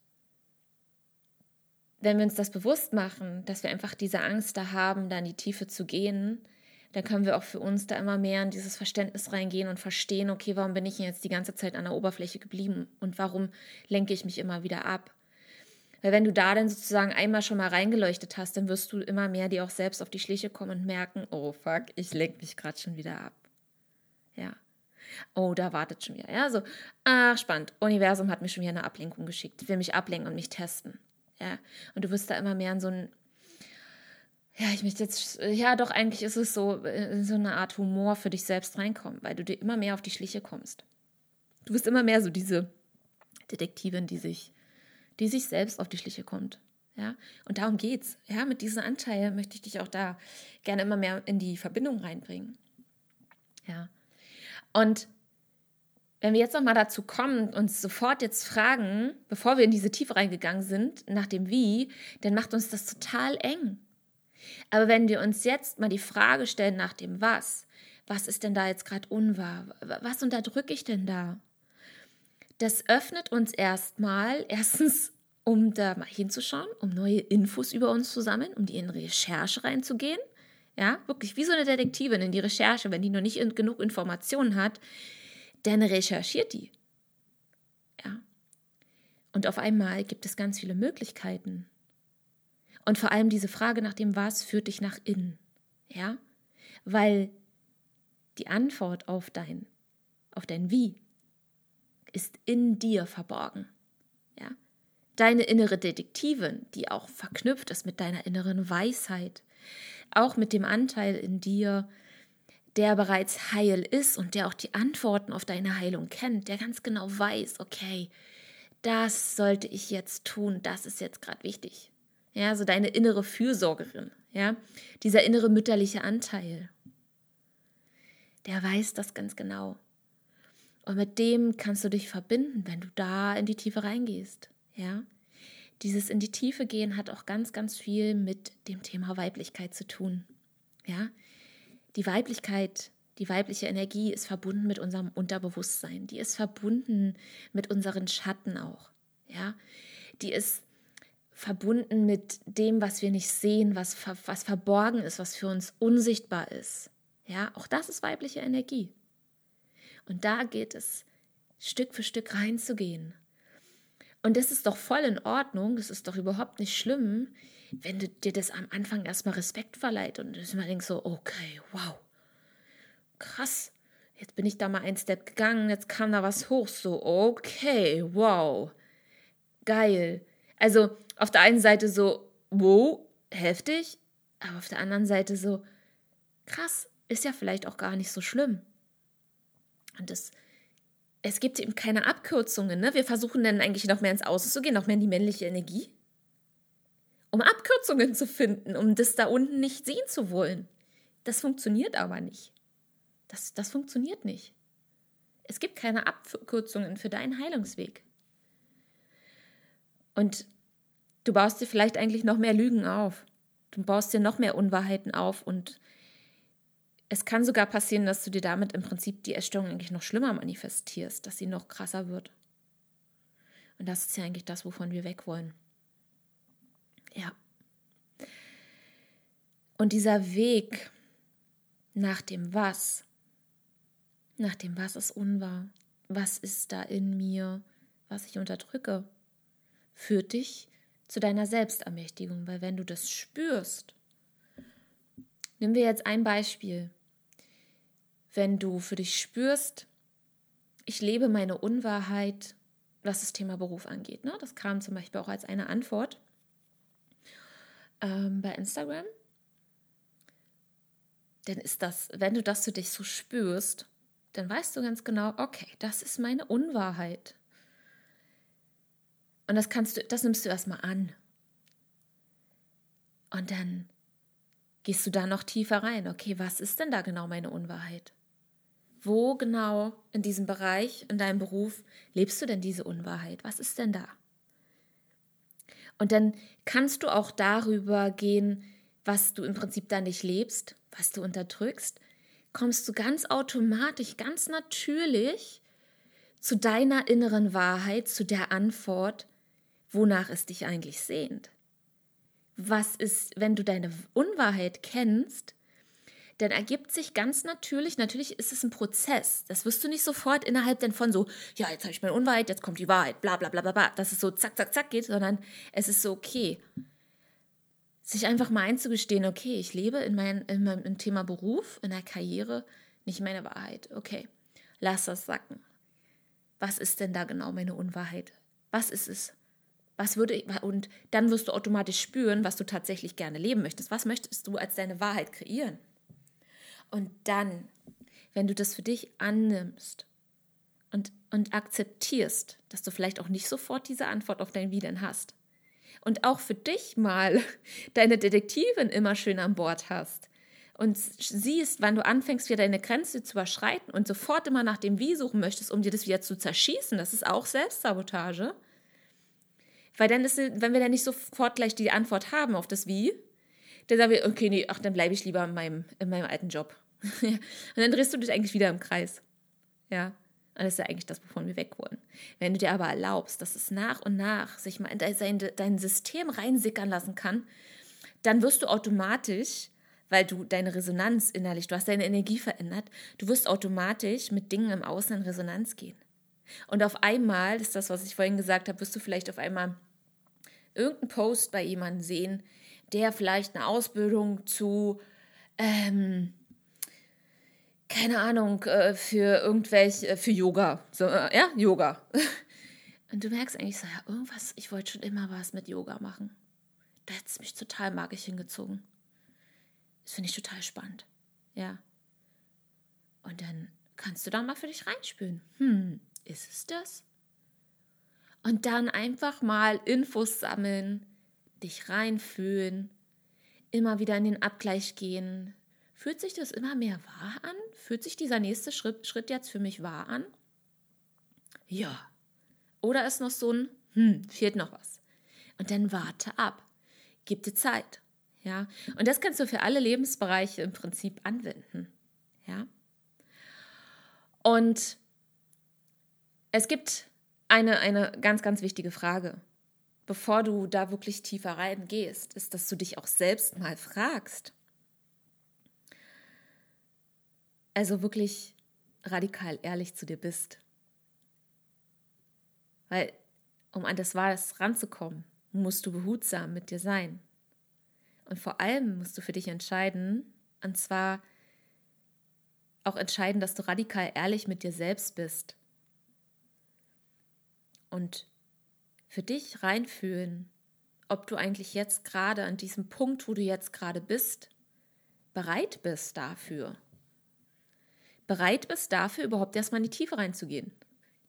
wenn wir uns das bewusst machen, dass wir einfach diese Angst da haben, da in die Tiefe zu gehen, dann können wir auch für uns da immer mehr in dieses Verständnis reingehen und verstehen, okay, warum bin ich jetzt die ganze Zeit an der Oberfläche geblieben und warum lenke ich mich immer wieder ab? Weil wenn du da dann sozusagen einmal schon mal reingeleuchtet hast, dann wirst du immer mehr dir auch selbst auf die Schliche kommen und merken, oh fuck, ich lenke mich gerade schon wieder ab. Ja. Oh, da wartet schon wieder. Ja, so, ach, spannend. Universum hat mir schon wieder eine Ablenkung geschickt, will mich ablenken und mich testen. Ja. Und du wirst da immer mehr in so ein, ja, ich möchte jetzt, ja, doch, eigentlich ist es so, in so eine Art Humor für dich selbst reinkommen, weil du dir immer mehr auf die Schliche kommst. Du bist immer mehr so diese Detektivin, die sich die sich selbst auf die Schliche kommt. Ja, und darum geht's. Ja, mit diesem Anteil möchte ich dich auch da gerne immer mehr in die Verbindung reinbringen. Ja. Und wenn wir jetzt nochmal dazu kommen, uns sofort jetzt fragen, bevor wir in diese Tiefe reingegangen sind, nach dem Wie, dann macht uns das total eng. Aber wenn wir uns jetzt mal die Frage stellen nach dem Was, was ist denn da jetzt gerade unwahr? Was unterdrücke ich denn da? Das öffnet uns erstmal, *laughs* erstens, um da mal hinzuschauen, um neue Infos über uns zu sammeln, um die in Recherche reinzugehen. Ja, wirklich wie so eine Detektivin in die Recherche, wenn die noch nicht genug Informationen hat, dann recherchiert die. Ja. Und auf einmal gibt es ganz viele Möglichkeiten. Und vor allem diese Frage nach dem Was führt dich nach innen. Ja? Weil die Antwort auf dein, auf dein Wie ist in dir verborgen. Ja? Deine innere Detektivin, die auch verknüpft ist mit deiner inneren Weisheit, auch mit dem Anteil in dir, der bereits heil ist und der auch die Antworten auf deine Heilung kennt, der ganz genau weiß, okay, das sollte ich jetzt tun, das ist jetzt gerade wichtig. Ja, so deine innere Fürsorgerin, ja, dieser innere mütterliche Anteil, der weiß das ganz genau. Und mit dem kannst du dich verbinden, wenn du da in die Tiefe reingehst. Ja? Dieses in die Tiefe gehen hat auch ganz, ganz viel mit dem Thema Weiblichkeit zu tun. Ja? Die Weiblichkeit, die weibliche Energie ist verbunden mit unserem Unterbewusstsein. Die ist verbunden mit unseren Schatten auch. Ja? Die ist verbunden mit dem, was wir nicht sehen, was, was verborgen ist, was für uns unsichtbar ist. Ja, auch das ist weibliche Energie. Und da geht es, Stück für Stück reinzugehen. Und das ist doch voll in Ordnung, das ist doch überhaupt nicht schlimm, wenn du dir das am Anfang erstmal Respekt verleiht und du denkst so, okay, wow, krass, jetzt bin ich da mal einen Step gegangen, jetzt kam da was hoch, so, okay, wow, geil. Also auf der einen Seite so, wow, heftig, aber auf der anderen Seite so, krass, ist ja vielleicht auch gar nicht so schlimm. Und das, es gibt eben keine Abkürzungen. Ne? Wir versuchen dann eigentlich noch mehr ins Außen zu gehen, noch mehr in die männliche Energie, um Abkürzungen zu finden, um das da unten nicht sehen zu wollen. Das funktioniert aber nicht. Das, das funktioniert nicht. Es gibt keine Abkürzungen für deinen Heilungsweg. Und du baust dir vielleicht eigentlich noch mehr Lügen auf. Du baust dir noch mehr Unwahrheiten auf und es kann sogar passieren, dass du dir damit im Prinzip die Essstörung eigentlich noch schlimmer manifestierst, dass sie noch krasser wird. Und das ist ja eigentlich das, wovon wir weg wollen. Ja. Und dieser Weg nach dem Was, nach dem Was ist unwahr, was ist da in mir, was ich unterdrücke, führt dich zu deiner Selbstermächtigung, weil wenn du das spürst, nehmen wir jetzt ein Beispiel wenn du für dich spürst, ich lebe meine Unwahrheit, was das Thema Beruf angeht. Ne? Das kam zum Beispiel auch als eine Antwort ähm, bei Instagram. Denn ist das, wenn du das für dich so spürst, dann weißt du ganz genau, okay, das ist meine Unwahrheit. Und das kannst du, das nimmst du erstmal an. Und dann gehst du da noch tiefer rein. Okay, was ist denn da genau meine Unwahrheit? Wo genau in diesem Bereich, in deinem Beruf, lebst du denn diese Unwahrheit? Was ist denn da? Und dann kannst du auch darüber gehen, was du im Prinzip da nicht lebst, was du unterdrückst, kommst du ganz automatisch, ganz natürlich zu deiner inneren Wahrheit, zu der Antwort, wonach es dich eigentlich sehnt. Was ist, wenn du deine Unwahrheit kennst, dann ergibt sich ganz natürlich, natürlich ist es ein Prozess. Das wirst du nicht sofort innerhalb denn von so, ja, jetzt habe ich meine Unwahrheit, jetzt kommt die Wahrheit, bla bla bla bla bla, dass es so zack, zack, zack geht, sondern es ist so, okay, sich einfach mal einzugestehen, okay, ich lebe in, mein, in meinem Thema Beruf, in der Karriere, nicht meine Wahrheit. Okay, lass das sacken. Was ist denn da genau meine Unwahrheit? Was ist es? Was würde ich, und dann wirst du automatisch spüren, was du tatsächlich gerne leben möchtest. Was möchtest du als deine Wahrheit kreieren? Und dann, wenn du das für dich annimmst und, und akzeptierst, dass du vielleicht auch nicht sofort diese Antwort auf dein Wie denn hast und auch für dich mal *laughs* deine Detektivin immer schön an Bord hast und siehst, wann du anfängst, wieder deine Grenze zu überschreiten und sofort immer nach dem Wie suchen möchtest, um dir das wieder zu zerschießen, das ist auch Selbstsabotage. Weil dann ist, wenn wir dann nicht sofort gleich die Antwort haben auf das Wie, dann sagen wir, okay, nee, ach, dann bleibe ich lieber in meinem, in meinem alten Job. *laughs* und dann drehst du dich eigentlich wieder im Kreis. Ja. Und das ist ja eigentlich das, wovon wir weg wollen. Wenn du dir aber erlaubst, dass es nach und nach sich mal in dein, dein System reinsickern lassen kann, dann wirst du automatisch, weil du deine Resonanz innerlich, du hast deine Energie verändert, du wirst automatisch mit Dingen im Außen in Resonanz gehen. Und auf einmal, das ist das, was ich vorhin gesagt habe, wirst du vielleicht auf einmal irgendeinen Post bei jemandem sehen, der vielleicht eine Ausbildung zu, ähm, keine Ahnung, äh, für irgendwelche, äh, für Yoga, so, äh, ja, Yoga. *laughs* Und du merkst eigentlich so, ja, irgendwas, ich wollte schon immer was mit Yoga machen. Da hat es mich total magisch hingezogen. Das finde ich total spannend. Ja. Und dann kannst du da mal für dich reinspülen. Hm, ist es das? Und dann einfach mal Infos sammeln, dich reinfühlen, immer wieder in den Abgleich gehen. Fühlt sich das immer mehr wahr an? Fühlt sich dieser nächste Schritt, Schritt jetzt für mich wahr an? Ja. Oder ist noch so ein, hm, fehlt noch was. Und dann warte ab. Gib dir Zeit. Ja. Und das kannst du für alle Lebensbereiche im Prinzip anwenden. Ja. Und es gibt eine, eine ganz, ganz wichtige Frage bevor du da wirklich tiefer reingehst, ist, dass du dich auch selbst mal fragst. Also wirklich radikal ehrlich zu dir bist. Weil, um an das Wahres ranzukommen, musst du behutsam mit dir sein. Und vor allem musst du für dich entscheiden, und zwar auch entscheiden, dass du radikal ehrlich mit dir selbst bist. Und für dich reinfühlen, ob du eigentlich jetzt gerade an diesem Punkt, wo du jetzt gerade bist, bereit bist dafür. Bereit bist dafür, überhaupt erstmal in die Tiefe reinzugehen.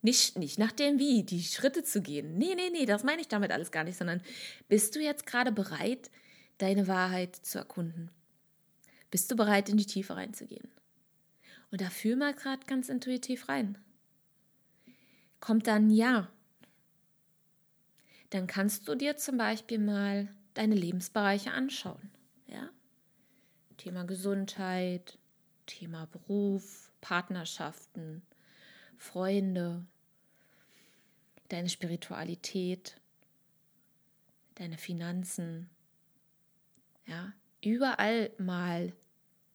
Nicht, nicht nach dem Wie, die Schritte zu gehen. Nee, nee, nee, das meine ich damit alles gar nicht, sondern bist du jetzt gerade bereit, deine Wahrheit zu erkunden? Bist du bereit, in die Tiefe reinzugehen? Und da fühl mal gerade ganz intuitiv rein. Kommt dann Ja dann kannst du dir zum Beispiel mal deine Lebensbereiche anschauen. Ja? Thema Gesundheit, Thema Beruf, Partnerschaften, Freunde, deine Spiritualität, deine Finanzen. Ja, überall mal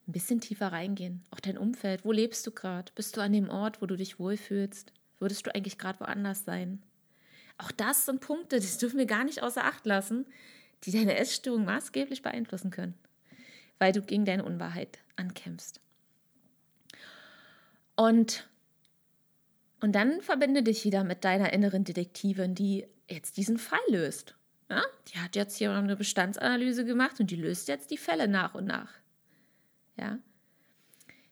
ein bisschen tiefer reingehen. Auch dein Umfeld. Wo lebst du gerade? Bist du an dem Ort, wo du dich wohlfühlst? Würdest du eigentlich gerade woanders sein? Auch das sind Punkte, die dürfen wir gar nicht außer Acht lassen, die deine Essstörung maßgeblich beeinflussen können, weil du gegen deine Unwahrheit ankämpfst. Und, und dann verbinde dich wieder mit deiner inneren Detektivin, die jetzt diesen Fall löst. Ja? Die hat jetzt hier eine Bestandsanalyse gemacht und die löst jetzt die Fälle nach und nach. Ja?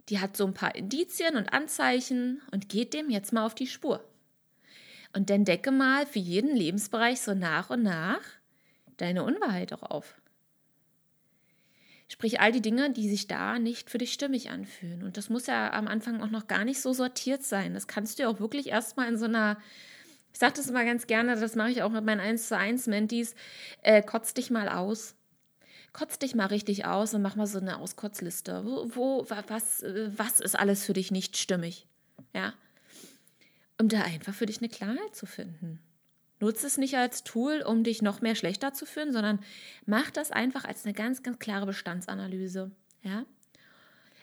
Die hat so ein paar Indizien und Anzeichen und geht dem jetzt mal auf die Spur. Und dann decke mal für jeden Lebensbereich so nach und nach deine Unwahrheit auch auf. Sprich all die Dinge, die sich da nicht für dich stimmig anfühlen. Und das muss ja am Anfang auch noch gar nicht so sortiert sein. Das kannst du ja auch wirklich erstmal in so einer, ich sage das immer ganz gerne, das mache ich auch mit meinen 1 zu 1 Mentis, äh, kotz dich mal aus. Kotz dich mal richtig aus und mach mal so eine Auskotzliste. Wo, wo was, was ist alles für dich nicht stimmig? Ja. Um da einfach für dich eine Klarheit zu finden. Nutze es nicht als Tool, um dich noch mehr schlechter zu fühlen, sondern mach das einfach als eine ganz, ganz klare Bestandsanalyse. Ja?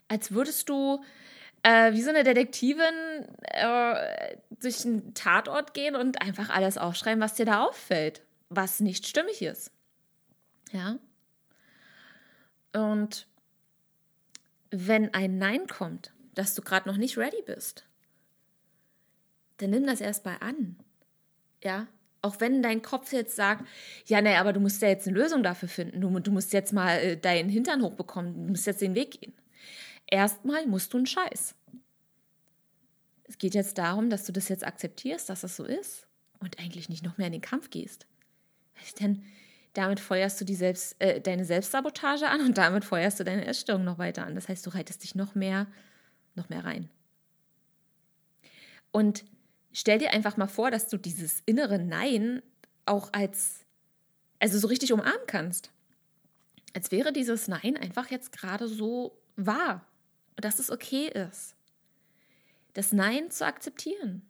Als würdest du äh, wie so eine Detektivin äh, durch einen Tatort gehen und einfach alles aufschreiben, was dir da auffällt, was nicht stimmig ist. Ja. Und wenn ein Nein kommt, dass du gerade noch nicht ready bist, dann nimm das erstmal an. Ja, auch wenn dein Kopf jetzt sagt, ja, naja, aber du musst ja jetzt eine Lösung dafür finden. Du, du musst jetzt mal äh, deinen Hintern hochbekommen. Du musst jetzt den Weg gehen. Erstmal musst du einen Scheiß. Es geht jetzt darum, dass du das jetzt akzeptierst, dass das so ist und eigentlich nicht noch mehr in den Kampf gehst. Denn damit feuerst du die Selbst, äh, deine Selbstsabotage an und damit feuerst du deine Essstörung noch weiter an. Das heißt, du reitest dich noch mehr, noch mehr rein. Und stell dir einfach mal vor, dass du dieses innere Nein auch als, also so richtig umarmen kannst. Als wäre dieses Nein einfach jetzt gerade so wahr und dass es okay ist. Das Nein zu akzeptieren.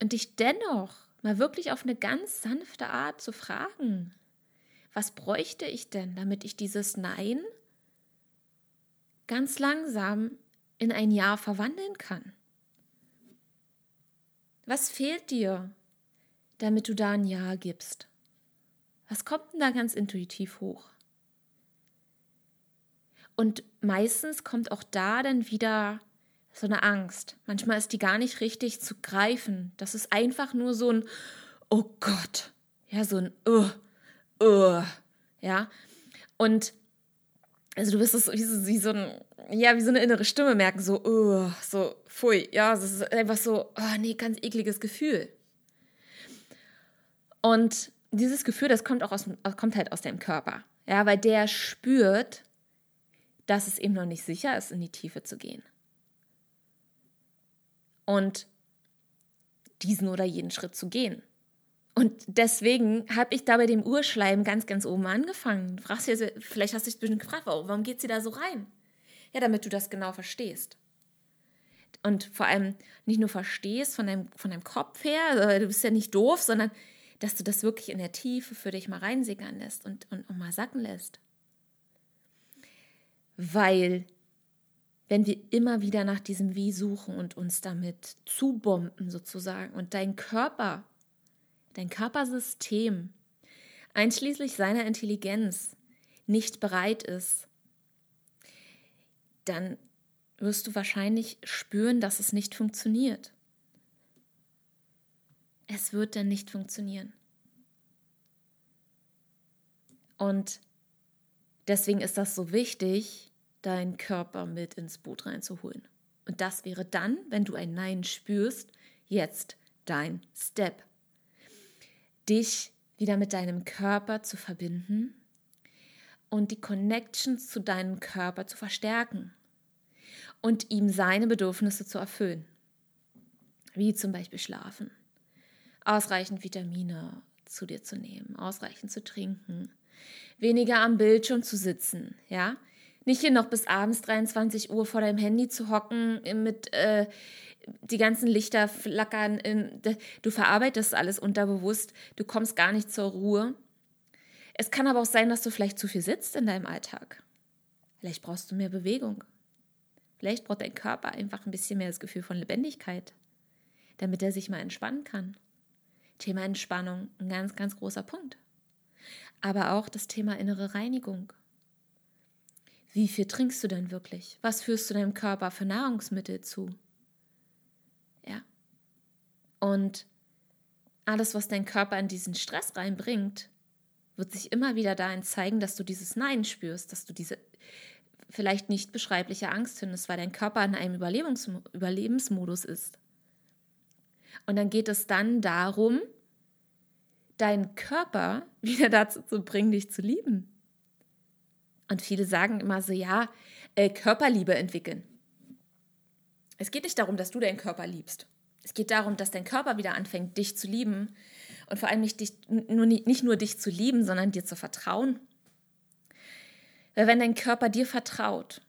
Und dich dennoch mal wirklich auf eine ganz sanfte Art zu fragen, was bräuchte ich denn, damit ich dieses Nein ganz langsam in ein Ja verwandeln kann? Was fehlt dir, damit du da ein Ja gibst? Was kommt denn da ganz intuitiv hoch? Und meistens kommt auch da dann wieder so eine Angst. Manchmal ist die gar nicht richtig zu greifen. Das ist einfach nur so ein Oh Gott. Ja, so ein Uh, Uh. Ja. Und also du wirst es wie so, wie so ein ja, wie so eine innere Stimme merken, so, uh, so, pfui, ja, es ist einfach so, oh nee, ganz ekliges Gefühl. Und dieses Gefühl, das kommt auch aus, kommt halt aus deinem Körper, ja, weil der spürt, dass es eben noch nicht sicher ist, in die Tiefe zu gehen. Und diesen oder jeden Schritt zu gehen. Und deswegen habe ich da bei dem Urschleim ganz, ganz oben angefangen. Du fragst dir, vielleicht hast du dich bestimmt gefragt, warum geht sie da so rein? Ja, damit du das genau verstehst. Und vor allem nicht nur verstehst von deinem, von deinem Kopf her, du bist ja nicht doof, sondern dass du das wirklich in der Tiefe für dich mal reinsickern lässt und, und, und mal sacken lässt. Weil wenn wir immer wieder nach diesem Wie suchen und uns damit zubomben sozusagen und dein Körper, dein Körpersystem, einschließlich seiner Intelligenz, nicht bereit ist, dann wirst du wahrscheinlich spüren, dass es nicht funktioniert. Es wird dann nicht funktionieren. Und deswegen ist das so wichtig, deinen Körper mit ins Boot reinzuholen. Und das wäre dann, wenn du ein Nein spürst, jetzt dein Step. Dich wieder mit deinem Körper zu verbinden und die Connections zu deinem Körper zu verstärken und ihm seine Bedürfnisse zu erfüllen. Wie zum Beispiel schlafen, ausreichend Vitamine zu dir zu nehmen, ausreichend zu trinken, weniger am Bildschirm zu sitzen, ja, nicht hier noch bis abends 23 Uhr vor deinem Handy zu hocken mit äh, die ganzen Lichter flackern. In, du verarbeitest alles unterbewusst. Du kommst gar nicht zur Ruhe. Es kann aber auch sein, dass du vielleicht zu viel sitzt in deinem Alltag. Vielleicht brauchst du mehr Bewegung. Vielleicht braucht dein Körper einfach ein bisschen mehr das Gefühl von Lebendigkeit, damit er sich mal entspannen kann. Thema Entspannung, ein ganz, ganz großer Punkt. Aber auch das Thema innere Reinigung. Wie viel trinkst du denn wirklich? Was führst du deinem Körper für Nahrungsmittel zu? Ja. Und alles, was dein Körper in diesen Stress reinbringt, wird sich immer wieder dahin zeigen, dass du dieses Nein spürst, dass du diese vielleicht nicht beschreibliche Angst findest, weil dein Körper in einem Überlebens Überlebensmodus ist. Und dann geht es dann darum, deinen Körper *laughs* wieder dazu zu bringen, dich zu lieben. Und viele sagen immer so, ja, äh, Körperliebe entwickeln. Es geht nicht darum, dass du deinen Körper liebst. Es geht darum, dass dein Körper wieder anfängt, dich zu lieben. Und vor allem nicht, dich, nur, nicht nur dich zu lieben, sondern dir zu vertrauen. Weil wenn dein Körper dir vertraut,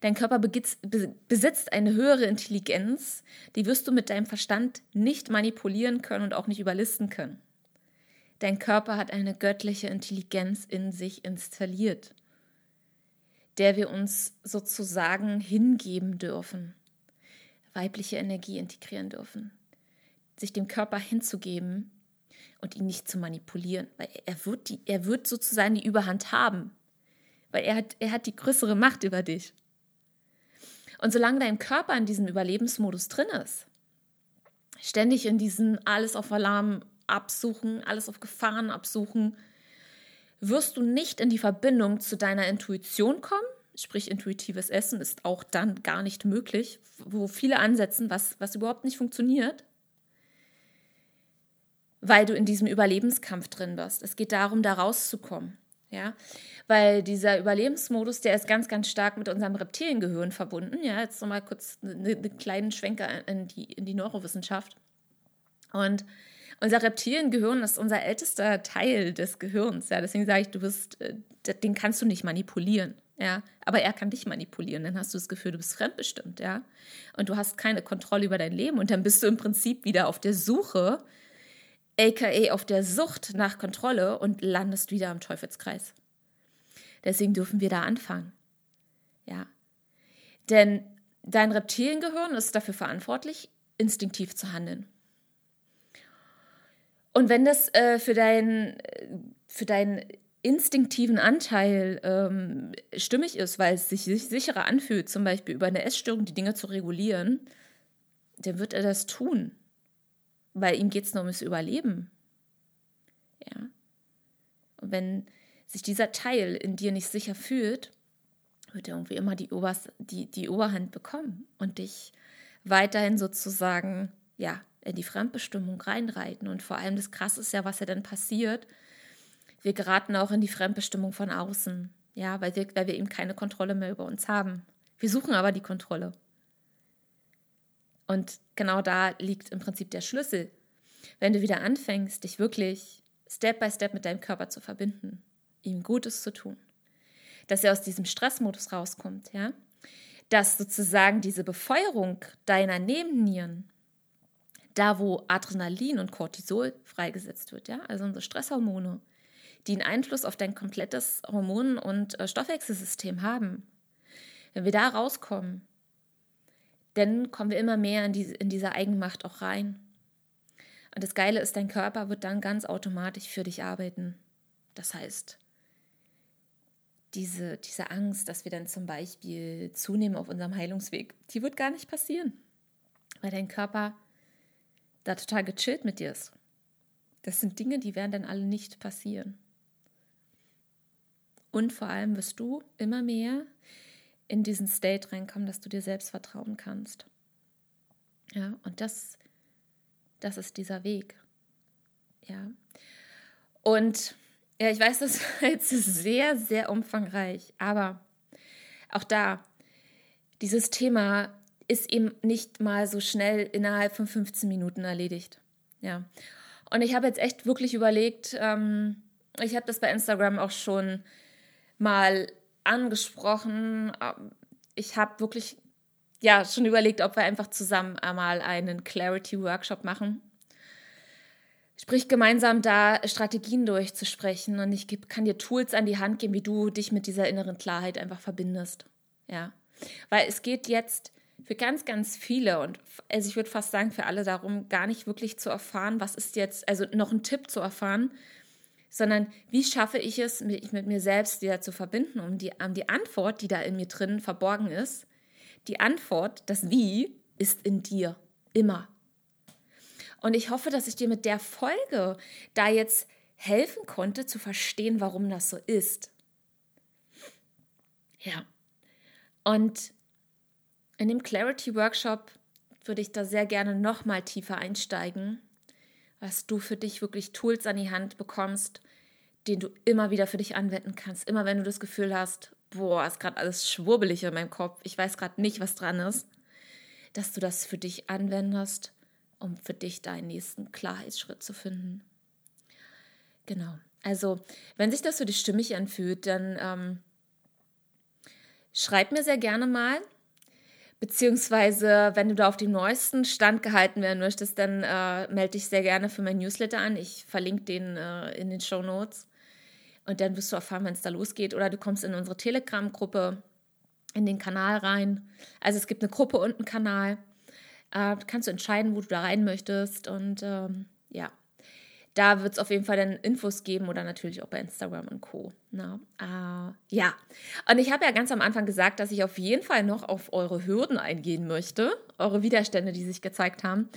Dein Körper besitzt eine höhere Intelligenz, die wirst du mit deinem Verstand nicht manipulieren können und auch nicht überlisten können. Dein Körper hat eine göttliche Intelligenz in sich installiert, der wir uns sozusagen hingeben dürfen, weibliche Energie integrieren dürfen, sich dem Körper hinzugeben und ihn nicht zu manipulieren, weil er wird, die, er wird sozusagen die Überhand haben, weil er hat, er hat die größere Macht über dich. Und solange dein Körper in diesem Überlebensmodus drin ist, ständig in diesem alles auf Alarm absuchen, alles auf Gefahren absuchen, wirst du nicht in die Verbindung zu deiner Intuition kommen. Sprich, intuitives Essen ist auch dann gar nicht möglich, wo viele ansetzen, was, was überhaupt nicht funktioniert, weil du in diesem Überlebenskampf drin wirst. Es geht darum, da rauszukommen. Ja, weil dieser Überlebensmodus, der ist ganz, ganz stark mit unserem Reptiliengehirn verbunden. Ja, jetzt nochmal kurz einen eine kleinen Schwenker in die, in die Neurowissenschaft. Und unser Reptiliengehirn ist unser ältester Teil des Gehirns. Ja, deswegen sage ich, du bist, äh, den kannst du nicht manipulieren. Ja, aber er kann dich manipulieren. Dann hast du das Gefühl, du bist fremdbestimmt. Ja, und du hast keine Kontrolle über dein Leben. Und dann bist du im Prinzip wieder auf der Suche aka auf der Sucht nach Kontrolle und landest wieder im Teufelskreis. Deswegen dürfen wir da anfangen. Ja. Denn dein Reptiliengehirn ist dafür verantwortlich, instinktiv zu handeln. Und wenn das äh, für, dein, für deinen instinktiven Anteil ähm, stimmig ist, weil es sich sicherer anfühlt, zum Beispiel über eine Essstörung die Dinge zu regulieren, dann wird er das tun weil ihm geht es nur ums Überleben. Ja. Und wenn sich dieser Teil in dir nicht sicher fühlt, wird er irgendwie immer die, Obers die, die Oberhand bekommen und dich weiterhin sozusagen, ja, in die Fremdbestimmung reinreiten. Und vor allem das Krasse ist ja, was ja dann passiert. Wir geraten auch in die Fremdbestimmung von außen, ja, weil wir, weil wir eben keine Kontrolle mehr über uns haben. Wir suchen aber die Kontrolle. Und genau da liegt im Prinzip der Schlüssel. Wenn du wieder anfängst, dich wirklich Step by Step mit deinem Körper zu verbinden, ihm Gutes zu tun, dass er aus diesem Stressmodus rauskommt, ja, dass sozusagen diese Befeuerung deiner Nebennieren, da wo Adrenalin und Cortisol freigesetzt wird, ja, also unsere Stresshormone, die einen Einfluss auf dein komplettes Hormon- und äh, Stoffwechselsystem haben, wenn wir da rauskommen, dann kommen wir immer mehr in, die, in diese Eigenmacht auch rein. Und das Geile ist, dein Körper wird dann ganz automatisch für dich arbeiten. Das heißt, diese, diese Angst, dass wir dann zum Beispiel zunehmen auf unserem Heilungsweg, die wird gar nicht passieren, weil dein Körper da total gechillt mit dir ist. Das sind Dinge, die werden dann alle nicht passieren. Und vor allem wirst du immer mehr in diesen State reinkommen, dass du dir selbst vertrauen kannst. Ja, und das, das ist dieser Weg. Ja. Und ja, ich weiß, das *laughs* ist jetzt sehr, sehr umfangreich, aber auch da, dieses Thema ist eben nicht mal so schnell innerhalb von 15 Minuten erledigt. Ja. Und ich habe jetzt echt wirklich überlegt, ähm, ich habe das bei Instagram auch schon mal angesprochen. Ähm, ich habe wirklich ja schon überlegt, ob wir einfach zusammen einmal einen Clarity Workshop machen. Sprich gemeinsam da Strategien durchzusprechen und ich kann dir Tools an die Hand geben, wie du dich mit dieser inneren Klarheit einfach verbindest. Ja. Weil es geht jetzt für ganz, ganz viele und also ich würde fast sagen für alle darum, gar nicht wirklich zu erfahren, was ist jetzt, also noch ein Tipp zu erfahren, sondern wie schaffe ich es, mich mit mir selbst wieder zu verbinden, um die, um die Antwort, die da in mir drin verborgen ist, die Antwort, das Wie, ist in dir, immer. Und ich hoffe, dass ich dir mit der Folge da jetzt helfen konnte, zu verstehen, warum das so ist. Ja. Und in dem Clarity Workshop würde ich da sehr gerne noch mal tiefer einsteigen, was du für dich wirklich Tools an die Hand bekommst, den du immer wieder für dich anwenden kannst. Immer wenn du das Gefühl hast, boah, ist gerade alles schwurbelig in meinem Kopf, ich weiß gerade nicht, was dran ist, dass du das für dich anwendest, um für dich deinen nächsten Klarheitsschritt zu finden. Genau. Also, wenn sich das für dich stimmig anfühlt, dann ähm, schreib mir sehr gerne mal. Beziehungsweise, wenn du da auf dem neuesten Stand gehalten werden möchtest, dann äh, melde dich sehr gerne für mein Newsletter an. Ich verlinke den äh, in den Show Notes. Und dann wirst du erfahren, wenn es da losgeht. Oder du kommst in unsere Telegram-Gruppe, in den Kanal rein. Also es gibt eine Gruppe und einen Kanal. Äh, kannst du entscheiden, wo du da rein möchtest. Und ähm, ja, da wird es auf jeden Fall dann Infos geben oder natürlich auch bei Instagram und Co. Na, uh, ja, und ich habe ja ganz am Anfang gesagt, dass ich auf jeden Fall noch auf eure Hürden eingehen möchte, eure Widerstände, die sich gezeigt haben.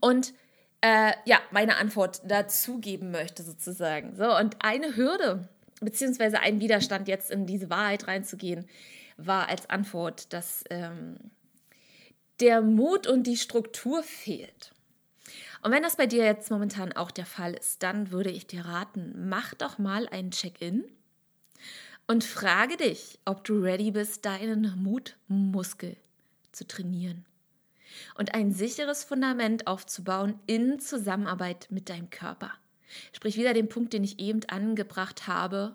Und äh, ja, meine Antwort dazu geben möchte sozusagen. So, und eine Hürde, beziehungsweise ein Widerstand, jetzt in diese Wahrheit reinzugehen, war als Antwort, dass ähm, der Mut und die Struktur fehlt. Und wenn das bei dir jetzt momentan auch der Fall ist, dann würde ich dir raten, mach doch mal einen Check-in und frage dich, ob du ready bist, deinen Mutmuskel zu trainieren und ein sicheres Fundament aufzubauen in Zusammenarbeit mit deinem Körper. Sprich wieder den Punkt, den ich eben angebracht habe,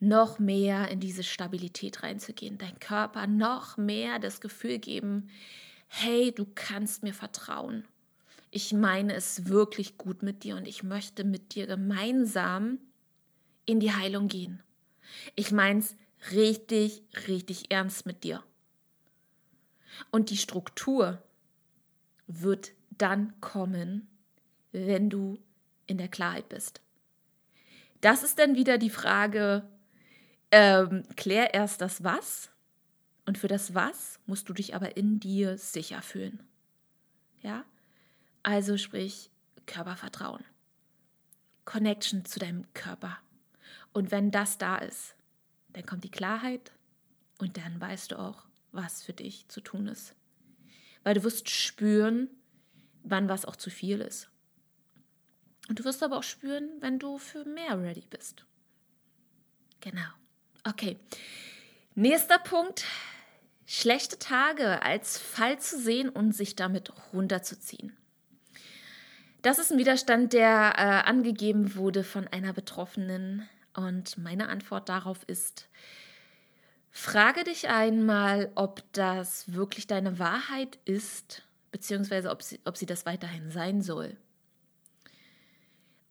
noch mehr in diese Stabilität reinzugehen, dein Körper noch mehr das Gefühl geben, hey, du kannst mir vertrauen ich meine es wirklich gut mit dir und ich möchte mit dir gemeinsam in die Heilung gehen. Ich meine es richtig, richtig ernst mit dir. Und die Struktur wird dann kommen, wenn du in der Klarheit bist. Das ist dann wieder die Frage, ähm, klär erst das Was und für das Was musst du dich aber in dir sicher fühlen. Ja? Also sprich Körpervertrauen. Connection zu deinem Körper. Und wenn das da ist, dann kommt die Klarheit und dann weißt du auch, was für dich zu tun ist. Weil du wirst spüren, wann was auch zu viel ist. Und du wirst aber auch spüren, wenn du für mehr ready bist. Genau. Okay. Nächster Punkt. Schlechte Tage als Fall zu sehen und sich damit runterzuziehen. Das ist ein Widerstand, der äh, angegeben wurde von einer Betroffenen. Und meine Antwort darauf ist, frage dich einmal, ob das wirklich deine Wahrheit ist, beziehungsweise ob sie, ob sie das weiterhin sein soll.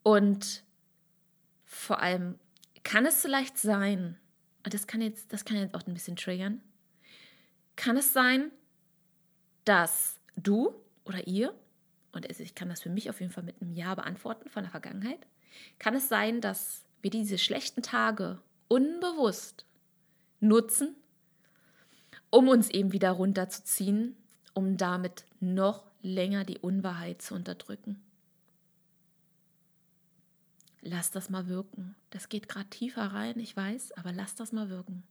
Und vor allem, kann es vielleicht sein, und das kann jetzt, das kann jetzt auch ein bisschen triggern, kann es sein, dass du oder ihr und ich kann das für mich auf jeden Fall mit einem Ja beantworten von der Vergangenheit, kann es sein, dass wir diese schlechten Tage unbewusst nutzen, um uns eben wieder runterzuziehen, um damit noch länger die Unwahrheit zu unterdrücken. Lass das mal wirken. Das geht gerade tiefer rein, ich weiß, aber lass das mal wirken.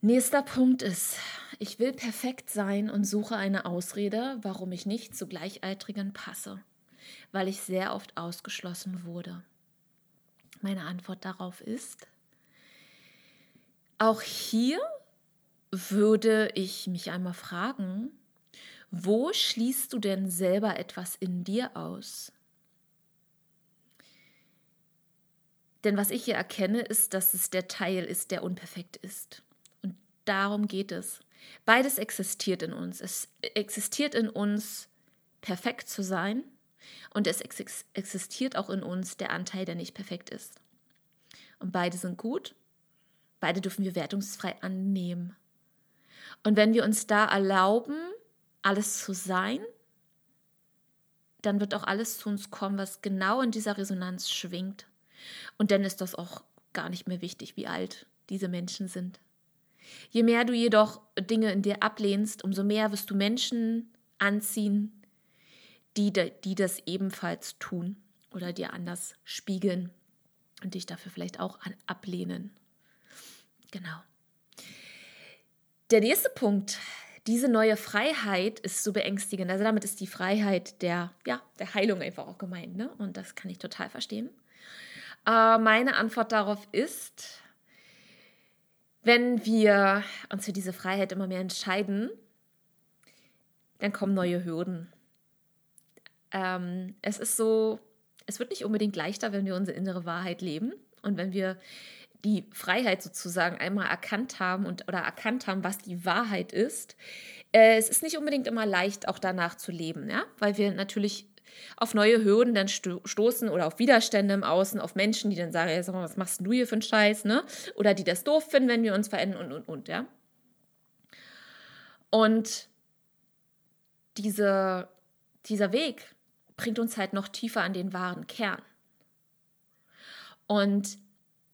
Nächster Punkt ist, ich will perfekt sein und suche eine Ausrede, warum ich nicht zu Gleichaltrigen passe, weil ich sehr oft ausgeschlossen wurde. Meine Antwort darauf ist, auch hier würde ich mich einmal fragen, wo schließt du denn selber etwas in dir aus? Denn was ich hier erkenne, ist, dass es der Teil ist, der unperfekt ist darum geht es. Beides existiert in uns. Es existiert in uns, perfekt zu sein und es existiert auch in uns der Anteil, der nicht perfekt ist. Und beide sind gut. Beide dürfen wir wertungsfrei annehmen. Und wenn wir uns da erlauben, alles zu sein, dann wird auch alles zu uns kommen, was genau in dieser Resonanz schwingt. Und dann ist das auch gar nicht mehr wichtig, wie alt diese Menschen sind. Je mehr du jedoch Dinge in dir ablehnst, umso mehr wirst du Menschen anziehen, die, die das ebenfalls tun oder dir anders spiegeln und dich dafür vielleicht auch ablehnen. Genau. Der nächste Punkt, diese neue Freiheit ist so beängstigend. Also damit ist die Freiheit der, ja, der Heilung einfach auch gemeint. Ne? Und das kann ich total verstehen. Äh, meine Antwort darauf ist, wenn wir uns für diese Freiheit immer mehr entscheiden, dann kommen neue Hürden. Ähm, es ist so, es wird nicht unbedingt leichter, wenn wir unsere innere Wahrheit leben und wenn wir die Freiheit sozusagen einmal erkannt haben und oder erkannt haben, was die Wahrheit ist. Äh, es ist nicht unbedingt immer leicht, auch danach zu leben, ja, weil wir natürlich auf neue Hürden dann sto stoßen oder auf Widerstände im Außen, auf Menschen, die dann sagen, ja, sag mal, was machst du hier für einen Scheiß, ne? Oder die das doof finden, wenn wir uns verändern und, und, und, ja. Und diese, dieser Weg bringt uns halt noch tiefer an den wahren Kern. Und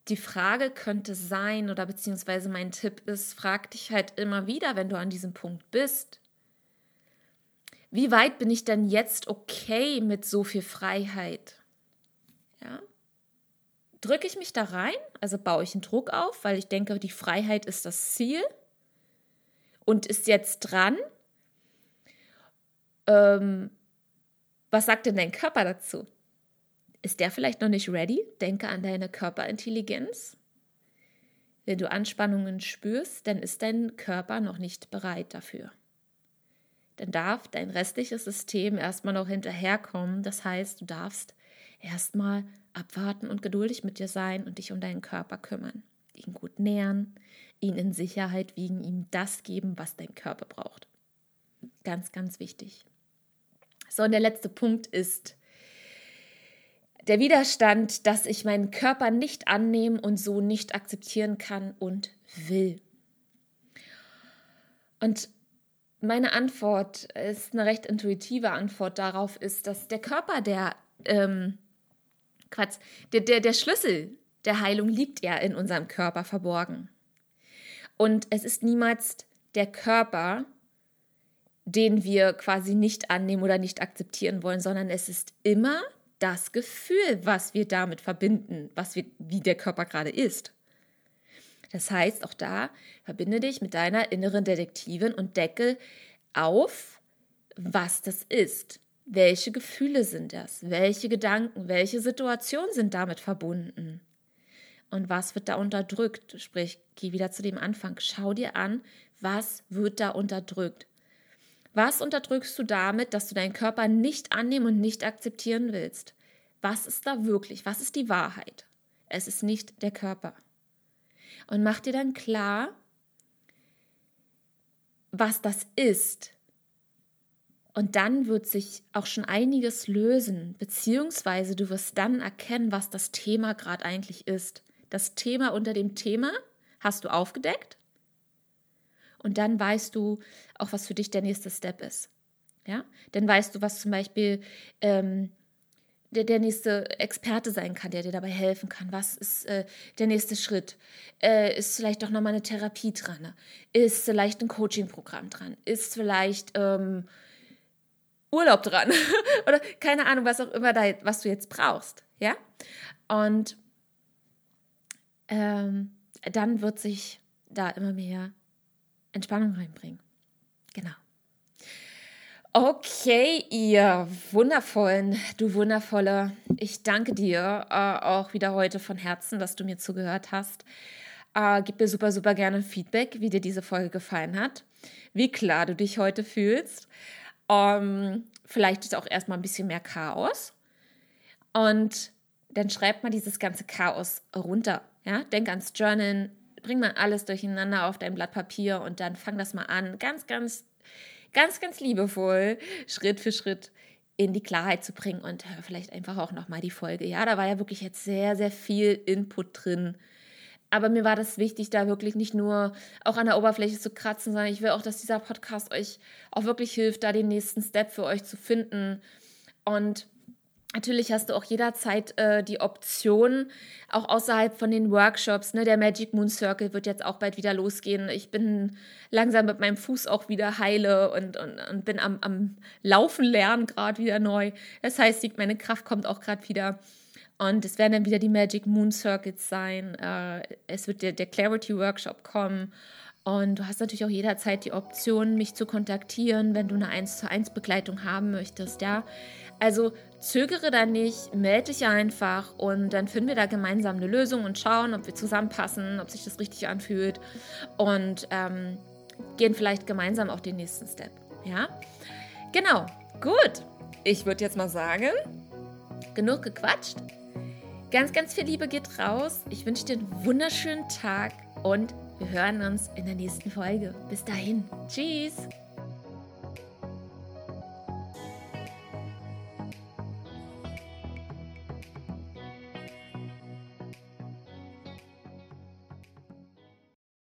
die Frage könnte sein, oder beziehungsweise mein Tipp ist, frag dich halt immer wieder, wenn du an diesem Punkt bist, wie weit bin ich denn jetzt okay mit so viel Freiheit? Ja? Drücke ich mich da rein, also baue ich einen Druck auf, weil ich denke, die Freiheit ist das Ziel und ist jetzt dran. Ähm, was sagt denn dein Körper dazu? Ist der vielleicht noch nicht ready? Denke an deine Körperintelligenz. Wenn du Anspannungen spürst, dann ist dein Körper noch nicht bereit dafür. Dann darf dein restliches System erstmal noch hinterherkommen. Das heißt, du darfst erstmal abwarten und geduldig mit dir sein und dich um deinen Körper kümmern. Ihn gut nähren, ihn in Sicherheit wiegen, ihm das geben, was dein Körper braucht. Ganz, ganz wichtig. So, und der letzte Punkt ist der Widerstand, dass ich meinen Körper nicht annehmen und so nicht akzeptieren kann und will. Und meine Antwort ist eine recht intuitive Antwort darauf, ist, dass der Körper der, ähm, Quatsch, der, der, der Schlüssel der Heilung liegt ja in unserem Körper verborgen. Und es ist niemals der Körper, den wir quasi nicht annehmen oder nicht akzeptieren wollen, sondern es ist immer das Gefühl, was wir damit verbinden, was wir, wie der Körper gerade ist. Das heißt, auch da verbinde dich mit deiner inneren Detektivin und decke auf, was das ist. Welche Gefühle sind das? Welche Gedanken, welche Situationen sind damit verbunden? Und was wird da unterdrückt? Sprich, geh wieder zu dem Anfang. Schau dir an, was wird da unterdrückt? Was unterdrückst du damit, dass du deinen Körper nicht annehmen und nicht akzeptieren willst? Was ist da wirklich? Was ist die Wahrheit? Es ist nicht der Körper. Und mach dir dann klar, was das ist. Und dann wird sich auch schon einiges lösen, beziehungsweise du wirst dann erkennen, was das Thema gerade eigentlich ist. Das Thema unter dem Thema hast du aufgedeckt und dann weißt du auch, was für dich der nächste Step ist. Ja, dann weißt du, was zum Beispiel ähm, der, der nächste Experte sein kann, der dir dabei helfen kann. Was ist äh, der nächste Schritt? Äh, ist vielleicht doch nochmal eine Therapie dran? Ne? Ist vielleicht ein Coaching-Programm dran? Ist vielleicht ähm, Urlaub dran? *laughs* Oder keine Ahnung, was auch immer da, was du jetzt brauchst. Ja? Und ähm, dann wird sich da immer mehr Entspannung reinbringen. Genau. Okay, ihr wundervollen, du wundervolle, ich danke dir äh, auch wieder heute von Herzen, dass du mir zugehört hast. Äh, gib mir super, super gerne Feedback, wie dir diese Folge gefallen hat, wie klar du dich heute fühlst. Ähm, vielleicht ist auch erstmal ein bisschen mehr Chaos. Und dann schreib mal dieses ganze Chaos runter. Ja? Denk ans Journalen, bring mal alles durcheinander auf dein Blatt Papier und dann fang das mal an, ganz, ganz, ganz, ganz liebevoll, Schritt für Schritt in die Klarheit zu bringen und hör vielleicht einfach auch nochmal die Folge. Ja, da war ja wirklich jetzt sehr, sehr viel Input drin. Aber mir war das wichtig, da wirklich nicht nur auch an der Oberfläche zu kratzen, sondern ich will auch, dass dieser Podcast euch auch wirklich hilft, da den nächsten Step für euch zu finden. Und Natürlich hast du auch jederzeit äh, die Option, auch außerhalb von den Workshops, ne, der Magic Moon Circle wird jetzt auch bald wieder losgehen. Ich bin langsam mit meinem Fuß auch wieder heile und, und, und bin am, am Laufen lernen gerade wieder neu. Das heißt, meine Kraft kommt auch gerade wieder. Und es werden dann wieder die Magic Moon Circuits sein. Äh, es wird der, der Clarity Workshop kommen. Und du hast natürlich auch jederzeit die Option, mich zu kontaktieren, wenn du eine 1 zu 1 Begleitung haben möchtest, ja. Also zögere da nicht, melde dich einfach und dann finden wir da gemeinsam eine Lösung und schauen, ob wir zusammenpassen, ob sich das richtig anfühlt und ähm, gehen vielleicht gemeinsam auch den nächsten Step. Ja, genau, gut. Ich würde jetzt mal sagen, genug gequatscht. Ganz, ganz viel Liebe geht raus. Ich wünsche dir einen wunderschönen Tag und wir hören uns in der nächsten Folge. Bis dahin. Tschüss.